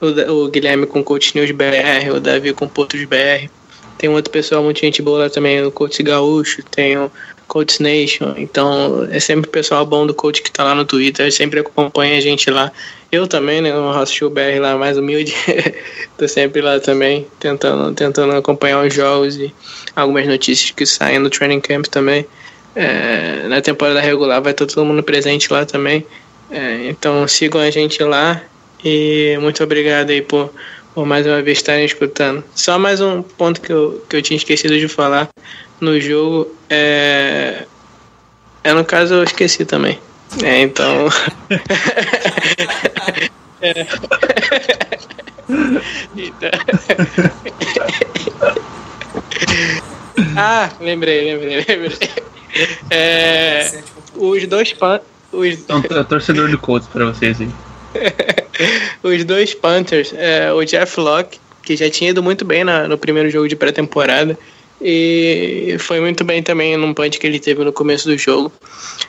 O, o Guilherme com Coach News BR, o Davi com Portos BR. Tem outro pessoal, muita gente boa lá também, o Coach Gaúcho, tem o Coach Nation. Então é sempre o pessoal bom do coach que tá lá no Twitter, sempre acompanha a gente lá. Eu também, né? O Rossio BR lá mais humilde. Tô sempre lá também, tentando, tentando acompanhar os jogos e algumas notícias que saem no training camp também. É, na temporada regular vai estar todo mundo presente lá também. É, então sigam a gente lá e muito obrigado aí por, por mais uma vez estarem escutando. Só mais um ponto que eu, que eu tinha esquecido de falar no jogo é. É no caso eu esqueci também. É, então. é. então... ah, lembrei, lembrei, lembrei. É, os dois pan os... Então, é torcedor do Colts pra vocês aí. os dois Panthers, é, o Jeff Locke, que já tinha ido muito bem na, no primeiro jogo de pré-temporada, e foi muito bem também num punch que ele teve no começo do jogo.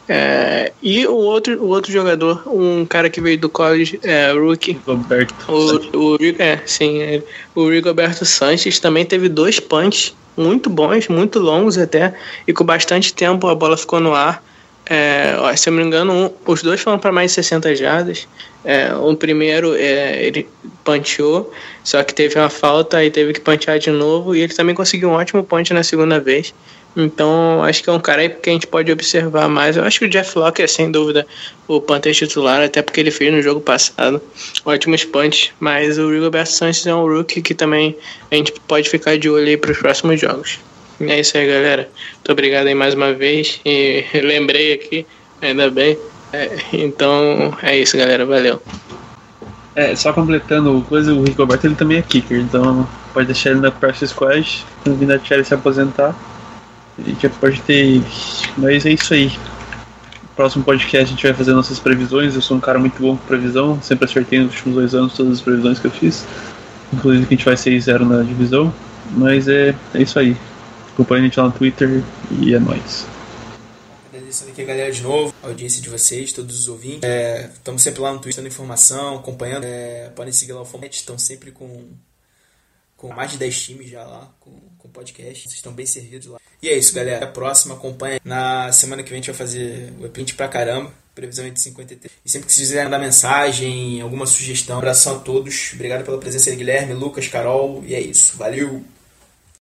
É, e o outro, o outro jogador, um cara que veio do college, é, rookie, Roberto. O, o, é, sim, é, o Rigoberto Sanches também teve dois punches muito bons, muito longos até, e com bastante tempo a bola ficou no ar. É, se eu não me engano, um, os dois foram para mais de 60 jardas. É, o primeiro é, ele punchou, só que teve uma falta e teve que punchar de novo. E ele também conseguiu um ótimo punch na segunda vez. Então, acho que é um cara aí que a gente pode observar mais. Eu acho que o Jeff Locke é sem dúvida o Panther titular, até porque ele fez no jogo passado ótimos punch. Mas o Rigoberto Sanchez é um rookie que também a gente pode ficar de olho aí para os próximos jogos. É isso aí, galera. Muito obrigado aí mais uma vez. E lembrei aqui, ainda bem. É, então, é isso, galera. Valeu. É, só completando coisa, o Rigoberto ele também é kicker, então pode deixar ele na practice squad, quando vir a Cherry se aposentar a gente pode ter. Mas é isso aí. Próximo podcast a gente vai fazer nossas previsões. Eu sou um cara muito bom com previsão, sempre acertei nos últimos dois anos todas as previsões que eu fiz. Inclusive que a gente vai 6-0 na divisão. Mas é, é isso aí. Acompanhe a gente lá no Twitter e é nóis. Agradecendo aqui a galera de novo, a audiência de vocês, todos os ouvintes. Estamos sempre lá no Twitter dando informação, acompanhando. É, podem seguir lá o Fomete, estão sempre com, com mais de 10 times já lá, com, com podcast. Vocês estão bem servidos lá. E é isso, galera. A próxima, acompanha. Na semana que vem a gente vai fazer o Eprint pra caramba. Previsão é de 53. E sempre que vocês quiserem dar mensagem, alguma sugestão, abração a todos. Obrigado pela presença Guilherme, Lucas, Carol. E é isso. Valeu!